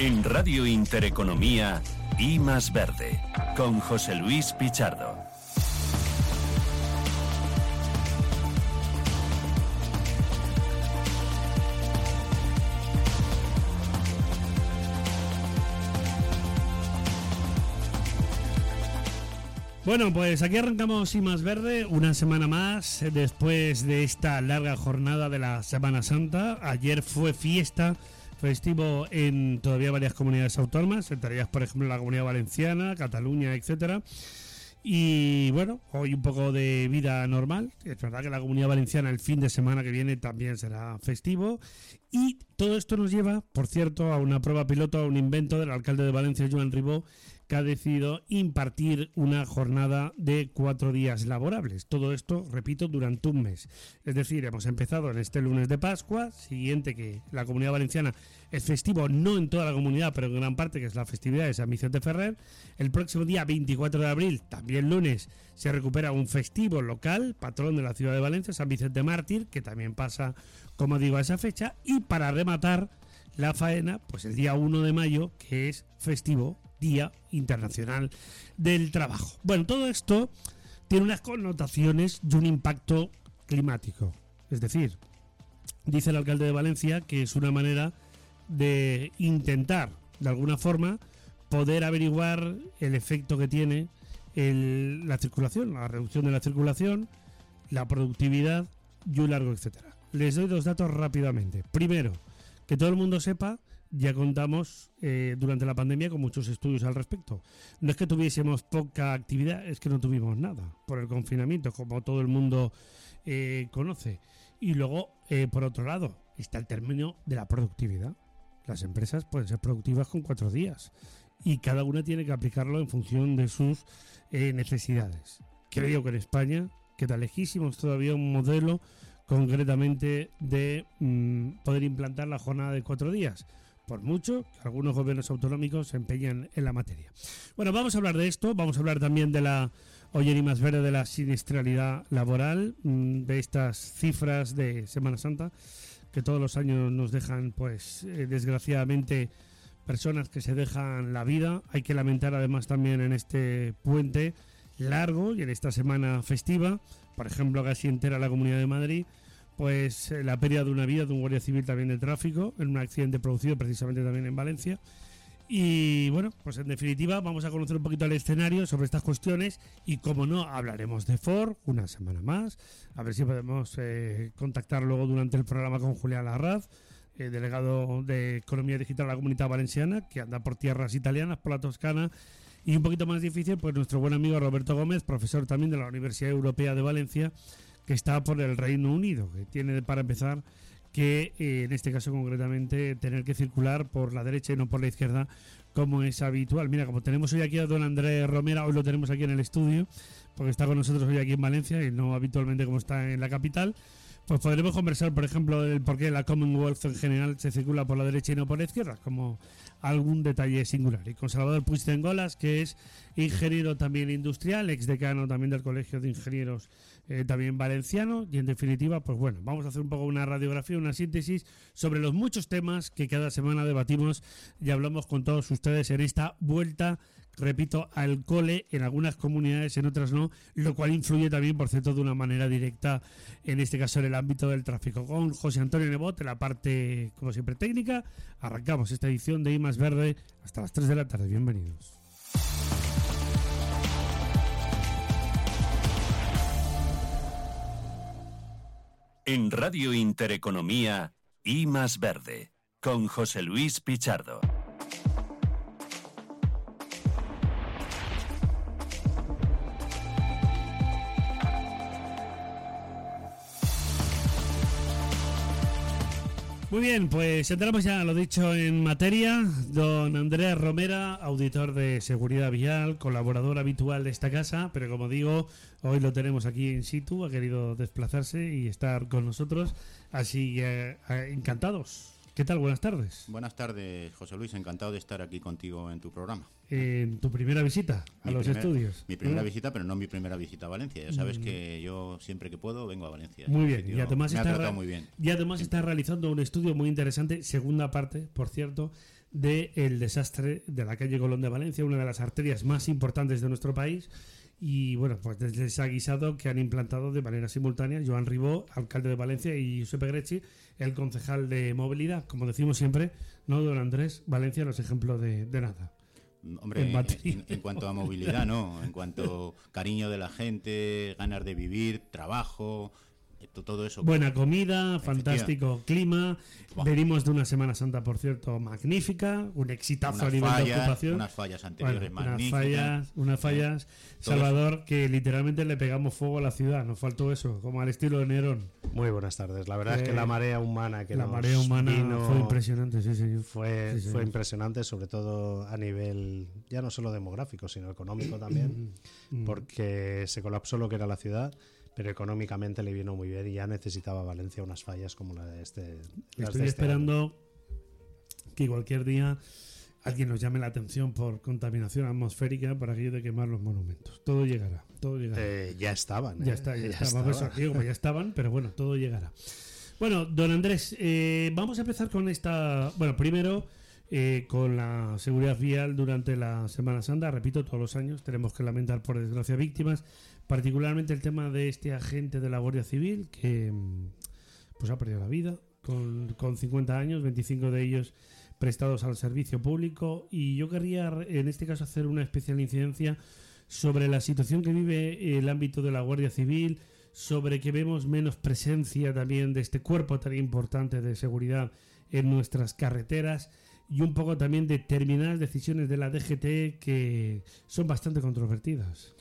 En Radio Intereconomía, I Más Verde, con José Luis Pichardo. Bueno, pues aquí arrancamos y más verde una semana más eh, después de esta larga jornada de la Semana Santa. Ayer fue fiesta, festivo en todavía varias comunidades autónomas, entre ellas por ejemplo la Comunidad Valenciana, Cataluña, etcétera. Y bueno, hoy un poco de vida normal. Es verdad que la Comunidad Valenciana el fin de semana que viene también será festivo. Y todo esto nos lleva, por cierto, a una prueba piloto, a un invento del alcalde de Valencia, Joan Ribó, que ha decidido impartir una jornada de cuatro días laborables. Todo esto, repito, durante un mes. Es decir, hemos empezado en este lunes de Pascua, siguiente que la comunidad valenciana es festivo, no en toda la comunidad, pero en gran parte, que es la festividad de San Vicente Ferrer. El próximo día 24 de abril, también lunes, se recupera un festivo local, patrón de la ciudad de Valencia, San Vicente Mártir, que también pasa, como digo, a esa fecha. Y para rematar la faena, pues el día 1 de mayo, que es festivo Día Internacional del Trabajo. Bueno, todo esto tiene unas connotaciones y un impacto climático. Es decir, dice el alcalde de Valencia que es una manera de intentar, de alguna forma, poder averiguar el efecto que tiene la circulación, la reducción de la circulación, la productividad y un largo etcétera. Les doy dos datos rápidamente. Primero, que todo el mundo sepa ya contamos eh, durante la pandemia con muchos estudios al respecto. No es que tuviésemos poca actividad, es que no tuvimos nada por el confinamiento, como todo el mundo eh, conoce. Y luego, eh, por otro lado, está el término de la productividad. Las empresas pueden ser productivas con cuatro días y cada una tiene que aplicarlo en función de sus necesidades. Creo que en España queda lejísimos todavía un modelo concretamente de mm, poder implantar la jornada de cuatro días por mucho que algunos gobiernos autonómicos se empeñan en la materia. Bueno, vamos a hablar de esto, vamos a hablar también de la, oye y más verde, de la siniestralidad laboral, mm, de estas cifras de Semana Santa que todos los años nos dejan, pues, eh, desgraciadamente, personas que se dejan la vida. Hay que lamentar además también en este puente largo y en esta semana festiva, por ejemplo, casi entera la Comunidad de Madrid, pues eh, la pérdida de una vida de un guardia civil también de tráfico en un accidente producido precisamente también en Valencia. Y bueno, pues en definitiva vamos a conocer un poquito el escenario sobre estas cuestiones y como no, hablaremos de Ford una semana más, a ver si podemos eh, contactar luego durante el programa con Julián Larraz, eh, delegado de Economía Digital de la Comunidad Valenciana, que anda por tierras italianas, por la Toscana, y un poquito más difícil, pues nuestro buen amigo Roberto Gómez, profesor también de la Universidad Europea de Valencia, que está por el Reino Unido, que tiene para empezar que eh, en este caso concretamente tener que circular por la derecha y no por la izquierda como es habitual. Mira, como tenemos hoy aquí a don Andrés Romera, hoy lo tenemos aquí en el estudio, porque está con nosotros hoy aquí en Valencia y no habitualmente como está en la capital, pues podremos conversar, por ejemplo, del por qué la Commonwealth en general se circula por la derecha y no por la izquierda, como algún detalle singular. Y con Salvador Puigdengolas, que es ingeniero también industrial, ex decano también del Colegio de Ingenieros eh, también valenciano. Y en definitiva, pues bueno, vamos a hacer un poco una radiografía, una síntesis sobre los muchos temas que cada semana debatimos y hablamos con todos ustedes en esta vuelta repito, al cole en algunas comunidades, en otras no, lo cual influye también, por cierto, de una manera directa, en este caso en el ámbito del tráfico. Con José Antonio Nebot, en la parte, como siempre, técnica, arrancamos esta edición de I más Verde hasta las 3 de la tarde. Bienvenidos. En Radio Intereconomía, I más Verde, con José Luis Pichardo. Muy bien, pues entramos ya, lo dicho, en materia. Don Andrés Romera, auditor de seguridad vial, colaborador habitual de esta casa, pero como digo, hoy lo tenemos aquí en situ, ha querido desplazarse y estar con nosotros, así que eh, encantados. ¿Qué tal? Buenas tardes. Buenas tardes, José Luis. Encantado de estar aquí contigo en tu programa. En tu primera visita a los estudios. Mi primera visita, pero no mi primera visita a Valencia. Ya sabes mm. que yo siempre que puedo vengo a Valencia. Muy bien. Y además, está, muy bien. y además está realizando un estudio muy interesante, segunda parte, por cierto, del desastre de la calle Colón de Valencia, una de las arterias más importantes de nuestro país. Y bueno, pues desde ese guisado que han implantado de manera simultánea Joan Ribó, alcalde de Valencia, y Giuseppe Grecci, el concejal de movilidad. Como decimos siempre, no don Andrés, Valencia no es ejemplo de, de nada. Hombre, En en, cuanto a movilidad, no. En cuanto cariño de la gente, ganas de vivir, trabajo, todo eso. Buena comida, fantástico clima. Venimos de una Semana Santa, por cierto, magnífica, un exitazo a nivel de ocupación. unas fallas anteriores Bueno, unas magníficas. fallas, unas fallas, Salvador, que literalmente le pegamos fuego a la ciudad. Nos faltó eso, como al estilo de Nerón. Muy buenas tardes. La verdad es Eh, que la marea humana que la nos marea humana vino fue impresionante, sí, señor. Fue, Sí, señor. fue impresionante, sobre todo a nivel ya no solo demográfico, sino económico también, Mm. porque se colapsó lo que era la ciudad, pero económicamente le vino muy bien y ya necesitaba Valencia unas fallas como la de este. Estoy de este esperando que cualquier día alguien nos llame la atención por contaminación atmosférica para aquello de quemar los monumentos. Todo llegará, todo llegará. Eh, ya estaban. Ya eh, está, ya, ya está. estaba. Vamos a- digo, pues ya estaban, pero bueno, todo llegará. Bueno, don Andrés, eh, vamos a empezar con esta. Bueno, primero eh, con la seguridad vial durante la Semana Santa. Repito, todos los años tenemos que lamentar, por desgracia, víctimas. Particularmente el tema de este agente de la Guardia Civil que mm, pues ha perdido la vida con, con 50 años, 25 de ellos prestados al servicio público. Y yo querría, en este caso, hacer una especial incidencia sobre la situación que vive el ámbito de la Guardia Civil, sobre que vemos menos presencia también de este cuerpo tan importante de seguridad en nuestras carreteras y un poco también determinadas decisiones de la DGT que son bastante controvertidas.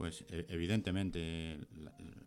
Pues eh, evidentemente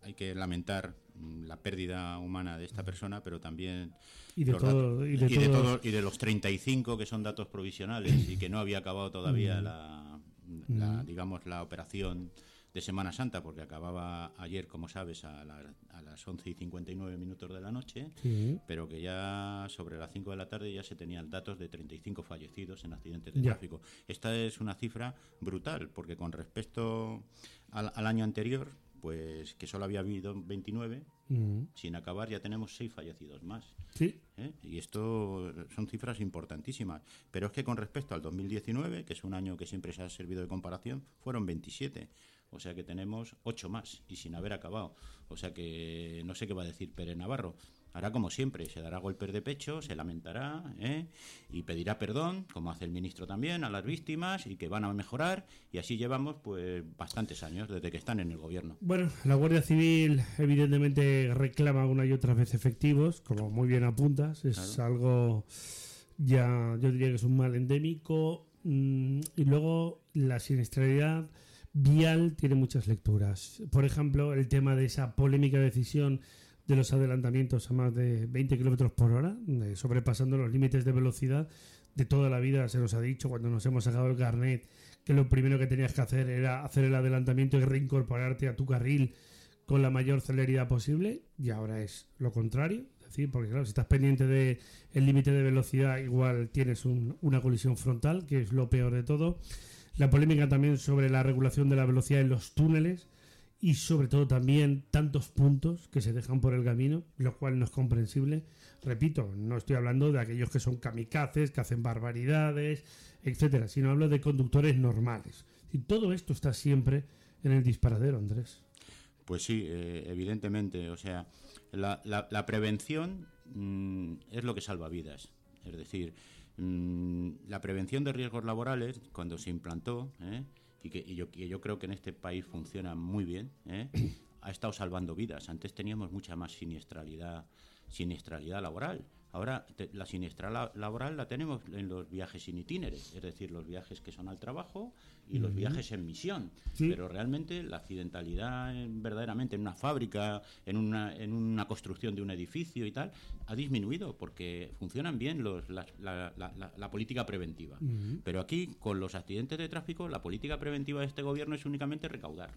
hay que lamentar mm, la pérdida humana de esta persona, pero también Y de los todo, datos- y de todo- todo- y de los 35 que son datos provisionales y que no había acabado todavía la, la, digamos la operación de Semana Santa porque acababa ayer, como sabes, a, la- a las 11 y 59 minutos de la noche. Sí. pero que ya sobre las 5 de la tarde ya se tenían datos de 35 fallecidos en accidentes de Ya. tráfico. Esta es una cifra brutal, porque con respecto al, al año anterior, pues que solo había habido 29, Mm. sin acabar ya tenemos 6 fallecidos más. Sí. ¿eh? Y esto son cifras importantísimas. Pero es que con respecto al 2019, que es un año que siempre se ha servido de comparación, fueron 27. O sea que tenemos 8 más y sin haber acabado. O sea que no sé qué va a decir Pérez Navarro. Hará como siempre, se dará golpes de pecho, se lamentará ¿eh? y pedirá perdón, como hace el ministro también, a las víctimas y que van a mejorar. Y así llevamos pues bastantes años desde que están en el gobierno. Bueno, la Guardia Civil evidentemente reclama una y otra vez efectivos, como muy bien apuntas, es Claro. algo ya, yo diría que es un mal endémico. mm, y luego la siniestralidad vial tiene muchas lecturas. Por ejemplo, el tema de esa polémica decisión de los adelantamientos a más de 20 kilómetros por hora, de sobrepasando los límites de velocidad de toda la vida, se nos ha dicho cuando nos hemos sacado el carnet que lo primero que tenías que hacer era hacer el adelantamiento y reincorporarte a tu carril con la mayor celeridad posible y ahora es lo contrario, es decir, porque claro, si estás pendiente de el límite de velocidad igual tienes un- una colisión frontal, que es lo peor de todo. La polémica también sobre la regulación de la velocidad en los túneles y sobre todo también tantos puntos que se dejan por el camino, lo cual no es comprensible. Repito, no estoy hablando de aquellos que son kamikazes, que hacen barbaridades, etcétera, sino hablo de conductores normales. Y todo esto está siempre en el disparadero, Andrés. Pues sí, eh, evidentemente. O sea, la, la- prevención mm, es lo que salva vidas. Es decir, la prevención de riesgos laborales, cuando se implantó, ¿eh? y, que, yo, yo creo que en este país funciona muy bien, ¿eh? ha estado salvando vidas. Antes teníamos mucha más siniestralidad, siniestralidad laboral. Ahora te- la siniestralidad laboral la tenemos en los viajes sin itineres, es decir, los viajes que son al trabajo y los viajes en misión. Sí. Pero realmente la accidentalidad en- verdaderamente en una fábrica, en una, en una construcción de un edificio y tal, ha disminuido porque funcionan bien los, las- la, la- la- la política preventiva. Pero aquí, con los accidentes de tráfico, la política preventiva de este gobierno es únicamente recaudar.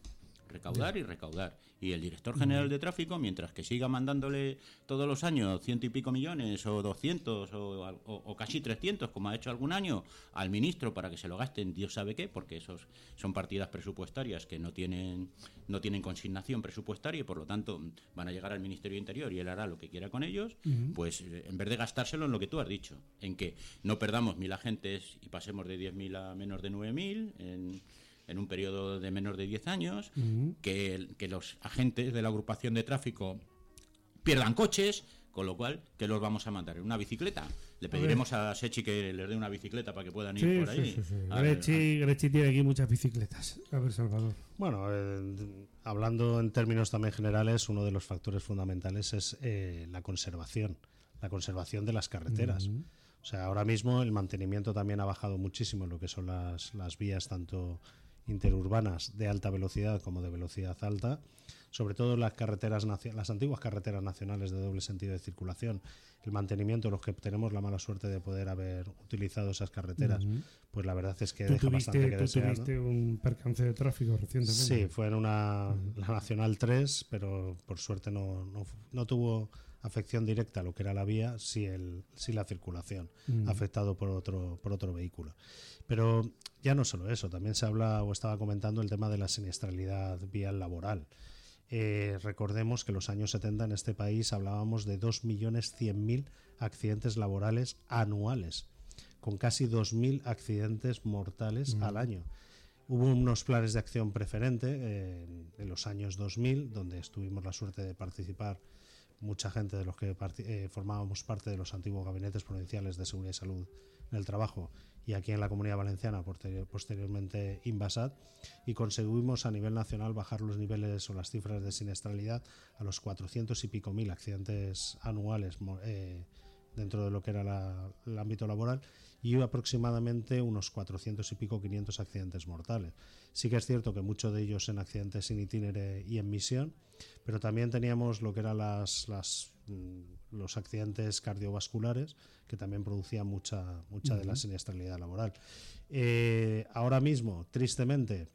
Recaudar y recaudar. Y el director general de tráfico, mientras que siga mandándole todos los años ciento y pico millones o doscientos o, o, casi trescientos, como ha hecho algún año, al ministro para que se lo gasten, Dios sabe qué, porque esos son partidas presupuestarias que no tienen, no tienen consignación presupuestaria y por lo tanto van a llegar al Ministerio Interior y él hará lo que quiera con ellos, pues eh, en vez de gastárselo en lo que tú has dicho, en que no perdamos mil agentes y pasemos de 10.000 a menos de 9.000, en en un periodo de menos de 10 años, que, que los agentes de la agrupación de tráfico pierdan coches, con lo cual, ¿qué los vamos a mandar? ¿En una bicicleta? Le pediremos a, Sechi que les dé una bicicleta para que puedan ir por ahí. Sí, Grechi, tiene aquí muchas bicicletas. A ver, Salvador. Bueno, eh, hablando en términos también generales, uno de los factores fundamentales es eh, la conservación, la conservación de las carreteras. O sea, ahora mismo el mantenimiento también ha bajado muchísimo en lo que son las, las vías, tanto interurbanas de alta velocidad como de velocidad alta, sobre todo las carreteras las antiguas carreteras nacionales de doble sentido de circulación, el mantenimiento, los que tenemos la mala suerte de poder haber utilizado esas carreteras, pues la verdad es que deja bastante que desear. tuviste un percance de tráfico recientemente? Sí, fue en una la Nacional 3, pero por suerte no, no, no tuvo afección directa a lo que era la vía, sí, el, sí la circulación, afectado por otro, por otro vehículo. Pero ya no solo eso, también se habla o estaba comentando el tema de la siniestralidad vial laboral. Eh, recordemos que en los años 70 en este país hablábamos de 2.100.000 accidentes laborales anuales, con casi 2.000 accidentes mortales al año. Hubo unos planes de acción preferente eh, en los años 2000, donde tuvimos la suerte de participar mucha gente de los que eh, formábamos parte de los antiguos gabinetes provinciales de seguridad y salud en el trabajo y aquí en la Comunidad Valenciana, posteriormente Invasat, y conseguimos a nivel nacional bajar los niveles o las cifras de siniestralidad a los 400 y pico mil accidentes anuales eh, dentro de lo que era el ámbito laboral y aproximadamente unos 400 y pico 500 accidentes mortales. Sí que es cierto que muchos de ellos en accidentes sin itinere y en misión, pero también teníamos lo que eran las, las mm, los accidentes cardiovasculares que también producían mucha, mucha de la siniestralidad laboral. Eh, ahora mismo, tristemente,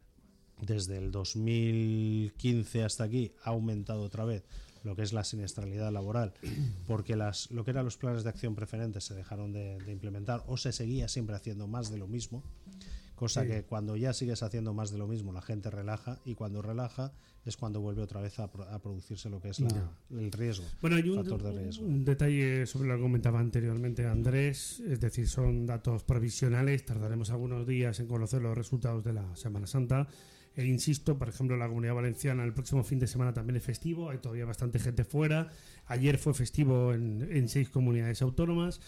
desde el 2015 hasta aquí ha aumentado otra vez lo que es la siniestralidad laboral, porque las, lo que eran los planes de acción preferentes se dejaron de, implementar o se seguía siempre haciendo más de lo mismo, cosa que cuando ya sigues haciendo más de lo mismo la gente relaja y cuando relaja es cuando vuelve otra vez a, producirse lo que es el riesgo. Bueno, hay un, detalle sobre lo que comentaba anteriormente Andrés, es decir, son datos provisionales, tardaremos algunos días en conocer los resultados de la Semana Santa. E insisto, por ejemplo, la Comunidad Valenciana el próximo fin de semana también es festivo, hay todavía bastante gente fuera. Ayer fue festivo en, seis comunidades autónomas.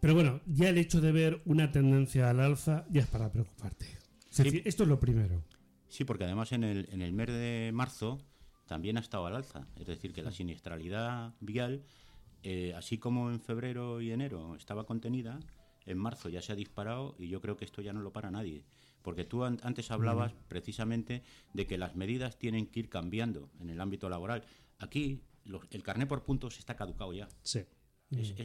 Pero bueno, ya el hecho de ver una tendencia al alza ya es para preocuparte. esto es lo primero. Sí, porque además en el, en el mes de marzo también ha estado al alza. Es decir, que la siniestralidad vial, eh, así como en febrero y enero estaba contenida, en marzo ya se ha disparado y yo creo que esto ya no lo para nadie. Porque tú antes hablabas precisamente de que las medidas tienen que ir cambiando en el ámbito laboral. Aquí el carné por puntos está caducado ya. Sí.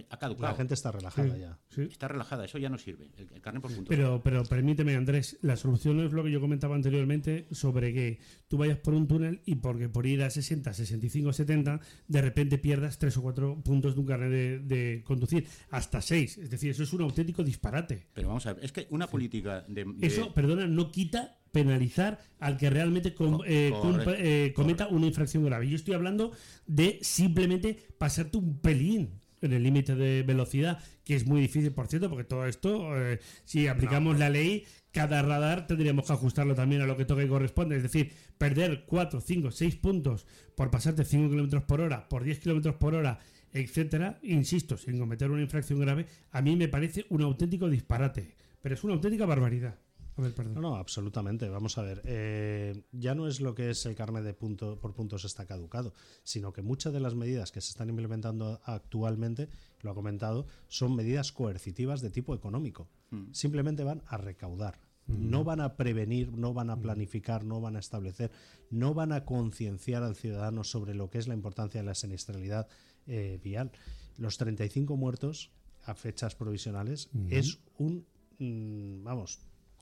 Ha caducado. La gente está relajada ya. Está relajada, eso ya no sirve. El, carné por puntos. Pero, pero permíteme, Andrés, la solución es lo que yo comentaba anteriormente sobre que tú vayas por un túnel y porque por ir a 60, 65, 70, de repente pierdas tres o cuatro puntos de un carnet de, de, conducir, hasta seis. Es decir, eso es un auténtico disparate. Pero vamos a ver, es que una política de, Eso, perdona, no quita penalizar al que realmente eh, eh, cometa una infracción grave. Yo estoy hablando de simplemente pasarte un pelín en el límite de velocidad, que es muy difícil, por cierto, porque todo esto, eh, si aplicamos la ley, cada radar tendríamos que ajustarlo también a lo que toca y corresponde. Es decir, perder 4, 5, 6 puntos por pasarte 5 kilómetros por hora, por 10 kilómetros por hora, etcétera, insisto, sin cometer una infracción grave, a mí me parece un auténtico disparate. Pero es una auténtica barbaridad. No, no, absolutamente. Vamos a ver. Eh, ya no es lo que es el carnet de punto por puntos está caducado, sino que muchas de las medidas que se están implementando actualmente, lo ha comentado, son medidas coercitivas de tipo económico. Hmm. Simplemente van a recaudar. Hmm. No van a prevenir, no van a hmm. planificar, no van a establecer, no van a concienciar al ciudadano sobre lo que es la importancia de la siniestralidad eh, vial. Los 35 muertos a fechas provisionales es un, mm, vamos,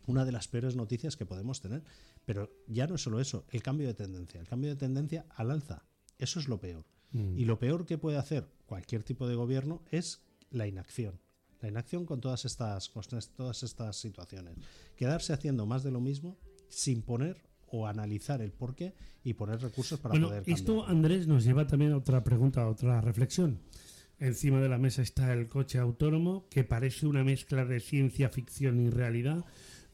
una de las peores noticias que podemos tener. Pero ya no es solo eso, el cambio de tendencia. El cambio de tendencia al alza. Eso es lo peor. Mm. Y lo peor que puede hacer cualquier tipo de gobierno es la inacción. La inacción con todas estas, con todas estas situaciones. Quedarse haciendo más de lo mismo sin poner o analizar el porqué y poner recursos para bueno, poder esto, cambiarlo. Andrés, nos lleva también a otra pregunta, a otra reflexión. Encima de la mesa está el coche autónomo, que parece una mezcla de ciencia ficción y realidad.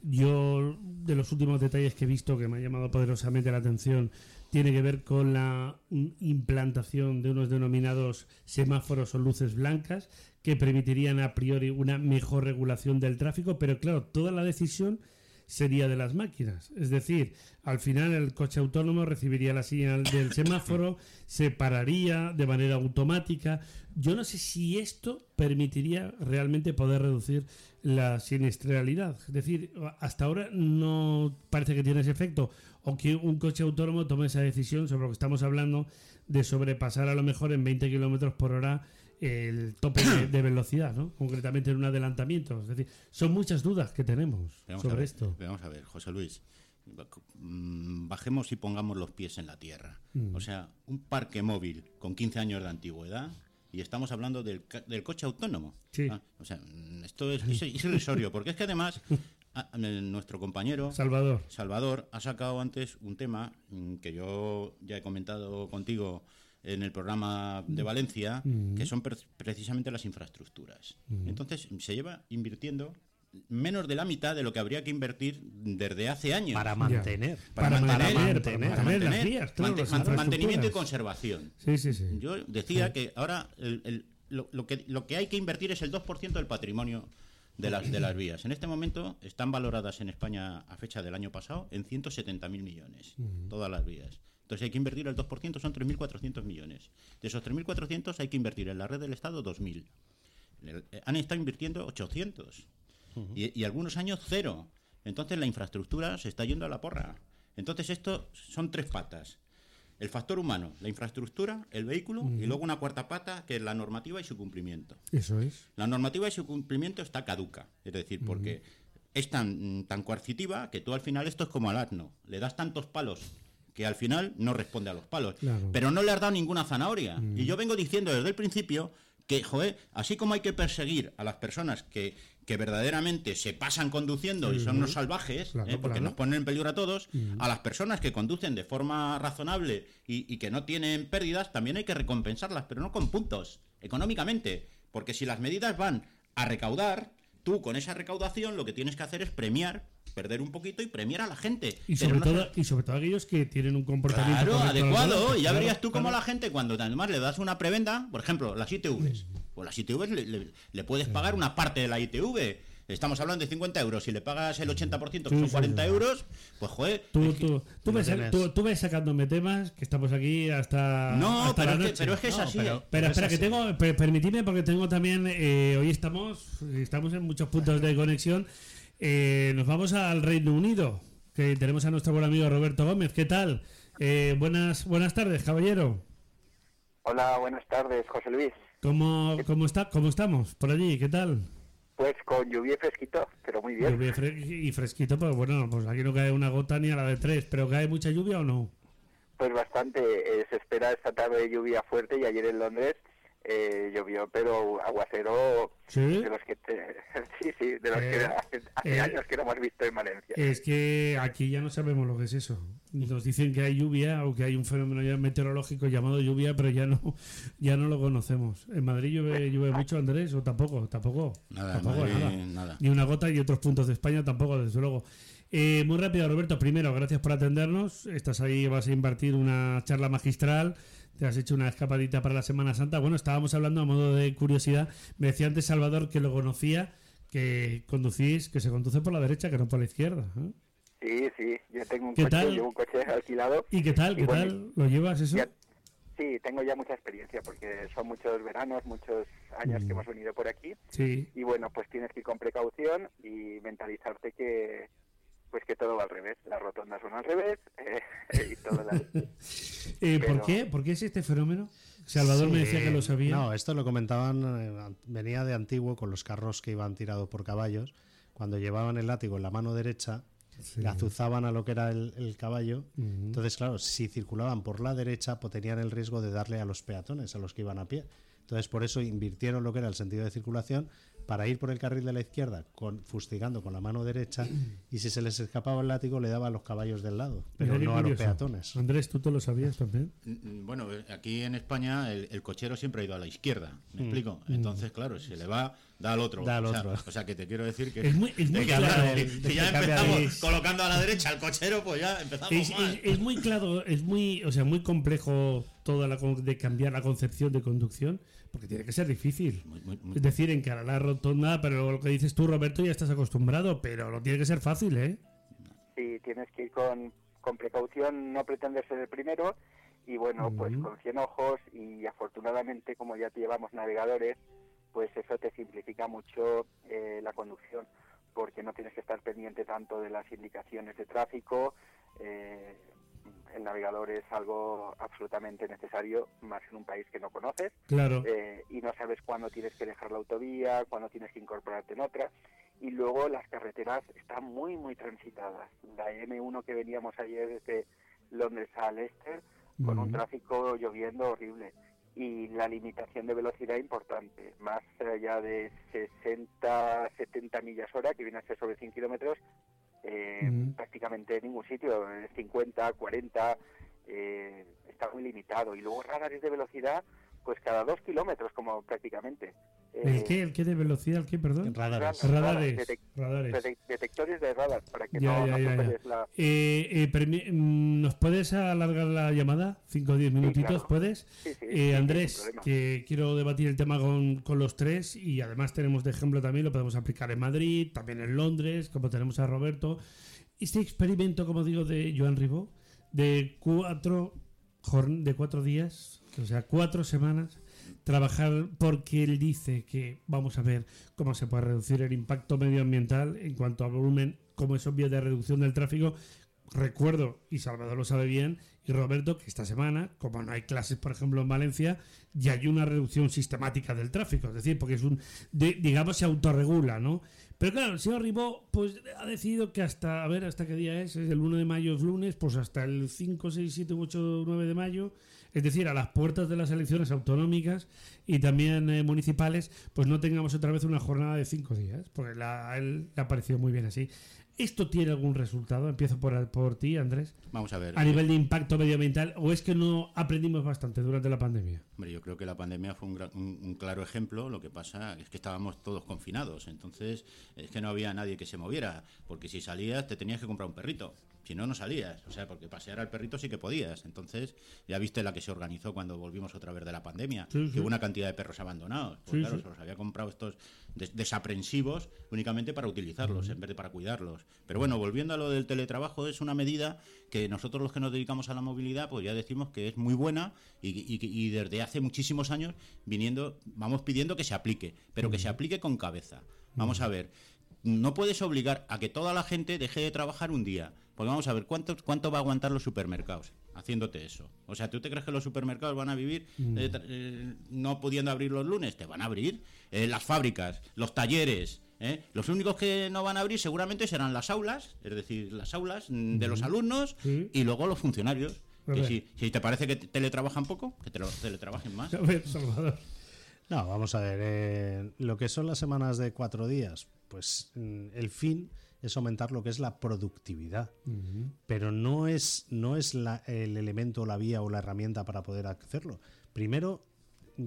Yo, de los últimos detalles que he visto que me ha llamado poderosamente la atención, tiene que ver con la implantación de unos denominados semáforos o luces blancas que permitirían a priori una mejor regulación del tráfico, pero claro, toda la decisión sería de las máquinas. Es decir, al final el coche autónomo recibiría la señal del semáforo, se pararía de manera automática. Yo no sé si esto permitiría realmente poder reducir la siniestralidad. Es decir, hasta ahora no parece que tiene ese efecto. O que un coche autónomo tome esa decisión sobre lo que estamos hablando de sobrepasar a lo mejor en 20 kilómetros por hora el tope de, de velocidad, ¿no? Concretamente en un adelantamiento. Es decir, son muchas dudas que tenemos Vamos sobre ver, esto. Vamos a ver, José Luis. mm, Bajemos y pongamos los pies en la tierra. Mm. O sea, un parque móvil con 15 años de antigüedad y estamos hablando del, del coche autónomo. Sí. Ah, o sea, mm, esto es, es- es irrisorio, porque es que además a- a- nuestro compañero Salvador. Salvador ha sacado antes un tema mm, que yo ya he comentado contigo en el programa de Valencia, que son pre- precisamente las infraestructuras. Entonces, se lleva invirtiendo menos de la mitad de lo que habría que invertir desde hace años. Para mantener. Para Para mantener, mantener, para para mantener, mantener las vías, claro, mante- las man- mantenimiento y conservación. Sí, sí, sí. Yo decía que ahora el- el- lo, lo que, lo que hay que invertir es el 2% del patrimonio de las, de las vías. En este momento están valoradas en España a fecha del año pasado en 170.000 millones, todas las vías. Entonces hay que invertir el 2%, son 3.400 millones. De esos 3.400 hay que invertir en la red del Estado 2.000. El- eh, Han estado invirtiendo 800 y, y algunos años cero. Entonces la infraestructura se está yendo a la porra. Entonces esto son tres patas. El factor humano, la infraestructura, el vehículo y luego una cuarta pata que es la normativa y su cumplimiento. Eso es. La normativa y su cumplimiento está caduca, es decir, porque es tan, tan coercitiva que tú al final esto es como al asno, le das tantos palos que al final no responde a los palos, Claro. pero no le has dado ninguna zanahoria. Y yo vengo diciendo desde el principio que, joder, así como hay que perseguir a las personas que, que verdaderamente se pasan conduciendo y son unos salvajes, Claro, ¿eh? porque claro. nos ponen en peligro a todos, a las personas que conducen de forma razonable y, y que no tienen pérdidas, también hay que recompensarlas, pero no con puntos, económicamente. Porque si las medidas van a recaudar, tú con esa recaudación lo que tienes que hacer es premiar, perder un poquito y premiar a la gente. Y sobre, todo, y sobre todo aquellos que tienen un comportamiento Claro, adecuado. Y ya verías tú cómo la gente, cuando además le das una prebenda, por ejemplo, las ITVs, pues las ITVs le, le- le puedes pagar una parte de la ITV. Estamos hablando de 50 euros. Si le pagas el 80%, que Sí, son sí, 40 sí. euros, pues joder. Tú, es que- tú, tú, lo ves, tú, tú ves sacándome temas que estamos aquí hasta. No, hasta pero la es, que, pero es que es No, así. pero- ¿eh? Espera, es espera, que así. tengo. per- Permitidme, porque tengo también. eh, hoy estamos estamos en muchos puntos de conexión. Eh, nos vamos al Reino Unido, que tenemos a nuestro buen amigo Roberto Gómez. ¿Qué tal? Eh, buenas, buenas tardes, caballero. Hola, buenas tardes, José Luis. ¿Cómo, cómo, está, ¿Cómo estamos por allí? ¿Qué tal? Pues con lluvia y fresquito, pero muy bien. Lluvia fre- y fresquito, pues bueno, pues aquí no cae una gota ni a la de tres, pero ¿cae mucha lluvia o no? Pues bastante. eh, se espera esta tarde lluvia fuerte y ayer en Londres eh, llovió, pero aguacero Sí. de los que te- sí, sí, de los Eh, que hace, hace eh, años que no hemos visto en Valencia. Es que aquí ya no sabemos lo que es eso. Nos dicen que hay lluvia o que hay un fenómeno ya meteorológico llamado lluvia, pero ya no, ya no lo conocemos. ¿En Madrid llueve, llueve mucho, Andrés? ¿O tampoco? Tampoco. Nada, tampoco, Madrid, nada. nada. Ni una gota y otros puntos de España tampoco, desde luego. Eh, muy rápido, Roberto. Primero, gracias por atendernos. Estás ahí, vas a impartir una charla magistral. Te has hecho una escapadita para la Semana Santa. Bueno, estábamos hablando a modo de curiosidad. Me decía antes Salvador que lo conocía, que conducís, que se conduce por la derecha, que no por la izquierda. ¿eh? Sí, sí, yo tengo un ¿Qué coche, tal? llevo un coche alquilado. ¿Y qué tal? Y ¿Qué bueno, tal? ¿Lo llevas eso? ya- sí, tengo ya mucha experiencia porque son muchos veranos, muchos años Mm. que hemos venido por aquí. Sí. y bueno pues tienes que ir con precaución y mentalizarte que pues que todo va al revés las rotondas son al revés eh, y todo la- Eh, ¿Por qué? ¿Por qué es este fenómeno? Salvador me Sí, decía que lo sabía. No, esto lo comentaban, eh, venía de antiguo con los carros que iban tirados por caballos, cuando llevaban el látigo en la mano derecha, le azuzaban a lo que era el, el caballo. Entonces, claro, si circulaban por la derecha, pues tenían el riesgo de darle a los peatones, a los que iban a pie. Entonces, por eso invirtieron lo que era el sentido de circulación para ir por el carril de la izquierda, con, fustigando con la mano derecha, y si se les escapaba el látigo, le daba a los caballos del lado, pero no a los peatones. Andrés, ¿tú te lo sabías también? Mm, Bueno, eh, aquí en España el, el cochero siempre ha ido a la izquierda, ¿me explico? Entonces, claro, si le va, da al otro. Mm. Da al o, sea, otro. o sea, que te quiero decir que... Es muy- es muy que, claro. el- si ya empezamos de- colocando a la derecha al cochero, pues ya empezamos Es, mal. es- es muy claro, es muy, o sea, muy complejo toda la con- de cambiar la concepción de conducción, porque tiene que ser difícil. Muy- muy- muy- Es decir, encarar la rotonda, pero lo que dices tú, Roberto, ya estás acostumbrado, pero no tiene que ser fácil, ¿eh? Sí, tienes que ir con, con precaución, no pretender ser el primero y bueno, pues con 100 ojos y afortunadamente como ya te llevamos navegadores, pues eso te simplifica mucho eh, la conducción porque no tienes que estar pendiente tanto de las indicaciones de tráfico. eh, el navegador es algo absolutamente necesario, más en un país que no conoces Claro. eh, y no sabes cuándo tienes que dejar la autovía, cuándo tienes que incorporarte en otra. Y luego las carreteras están muy, muy transitadas. La M1 que veníamos ayer desde Londres a Leicester, con un tráfico lloviendo horrible. Y la limitación de velocidad importante, más allá de 60, 70 millas hora, que viene a ser sobre 100 kilómetros, eh, prácticamente en ningún sitio, eh, 50, 40, eh, está muy limitado. Y luego radares de velocidad, pues cada dos kilómetros, como prácticamente. ¿El Eh, qué? ¿El qué de velocidad? ¿El qué, perdón? Radares. Radares. detec- Radares. detec- detectores de radar, para que Ya, no, ya, no ya, ya. superes la... Eh, eh, mm, ¿Nos puedes alargar la llamada? ¿Cinco o diez minutitos? claro. ¿Puedes? Sí, sí, Eh, Andrés, que quiero debatir el tema con, con los tres y además tenemos de ejemplo también, lo podemos aplicar en Madrid, también en Londres, como tenemos a Roberto. Este experimento, como digo, de Joan Ribó, de cuatro, de cuatro días, o sea, cuatro semanas, trabajar porque él dice que vamos a ver cómo se puede reducir el impacto medioambiental en cuanto al volumen, como es obvio de reducción del tráfico. Recuerdo, y Salvador lo sabe bien, y Roberto, que esta semana, como no hay clases, por ejemplo, en Valencia, ya hay una reducción sistemática del tráfico. Es decir, porque es un, de- digamos, se autorregula, ¿no? Pero claro, el señor Ribó, pues ha decidido que hasta, a ver, ¿hasta qué día es? Es el 1 de mayo, es lunes, pues hasta el 5, 6, 7, 8, 9 de mayo, es decir, a las puertas de las elecciones autonómicas y también eh, municipales, pues no tengamos otra vez una jornada de cinco días, porque la- a él le ha parecido muy bien así. ¿Esto tiene algún resultado? Empiezo por, por ti, Andrés. Vamos a ver. A eh, nivel de impacto medioambiental, ¿o es que no aprendimos bastante durante la pandemia? Hombre, yo creo que la pandemia fue un, un- un claro ejemplo. Lo que pasa es que estábamos todos confinados. Entonces, es que no había nadie que se moviera. Porque si salías, te tenías que comprar un perrito. Si no, no salías. O sea, porque pasear al perrito sí que podías. Entonces, ya viste la que se organizó cuando volvimos otra vez de la pandemia. Sí, sí. Que hubo una cantidad de perros abandonados. Pues Sí, claro, se los había comprado estos des- desaprensivos únicamente para utilizarlos en vez de para cuidarlos. Pero bueno, volviendo a lo del teletrabajo, es una medida que nosotros los que nos dedicamos a la movilidad, pues ya decimos que es muy buena y, y- y desde hace muchísimos años viniendo, vamos pidiendo que se aplique, pero que se aplique con cabeza. Vamos a ver, no puedes obligar a que toda la gente deje de trabajar un día. Pues vamos a ver, ¿cuánto, cuánto va a aguantar los supermercados haciéndote eso? O sea, ¿tú te crees que los supermercados van a vivir eh, tra- eh, no pudiendo abrir los lunes? Te van a abrir. Eh, las fábricas, los talleres. ¿Eh? Los únicos que no van a abrir seguramente serán las aulas, es decir, las aulas de los alumnos Sí. y luego los funcionarios. Que si te parece que teletrabajan poco, que te lo- teletrabajen más. A ver, Salvador. No, vamos a ver. eh, lo que son las semanas de cuatro días, pues mm, el fin es aumentar lo que es la productividad. Pero no es, no es la- el elemento, la vía o la herramienta para poder hacerlo. Primero,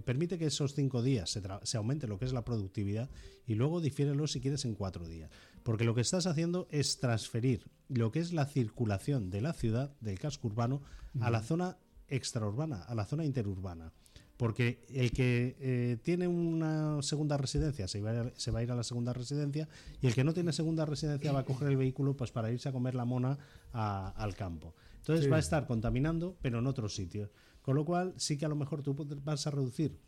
permite que esos cinco días se, se aumente lo que es la productividad y luego difiérelo si quieres en cuatro días. Porque lo que estás haciendo es transferir lo que es la circulación de la ciudad, del casco urbano, a la zona extraurbana, a la zona interurbana. Porque el que eh, tiene una segunda residencia se va, a ir, se va a ir a la segunda residencia y el que no tiene segunda residencia va a coger el vehículo pues para irse a comer la mona a- al campo. Entonces Sí. va a estar contaminando, pero en otros sitios. Con lo cual sí que a lo mejor tú vas a reducir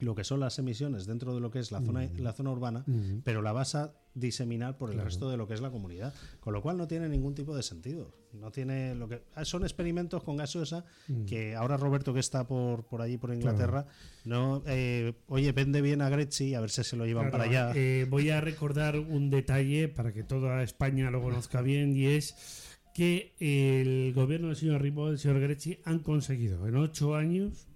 lo que son las emisiones dentro de lo que es la zona, la zona urbana, pero la vas a diseminar por el resto de lo que es la comunidad. Con lo cual no tiene ningún tipo de sentido. No tiene lo que ah, son experimentos con gaseosa que ahora Roberto que está por, por allí por Inglaterra, no eh, oye, vende bien a Greci a ver si se lo llevan para allá. Eh, voy a recordar un detalle para que toda España lo conozca bien y es que el gobierno del señor Ribó y del señor Greci han conseguido en ocho años,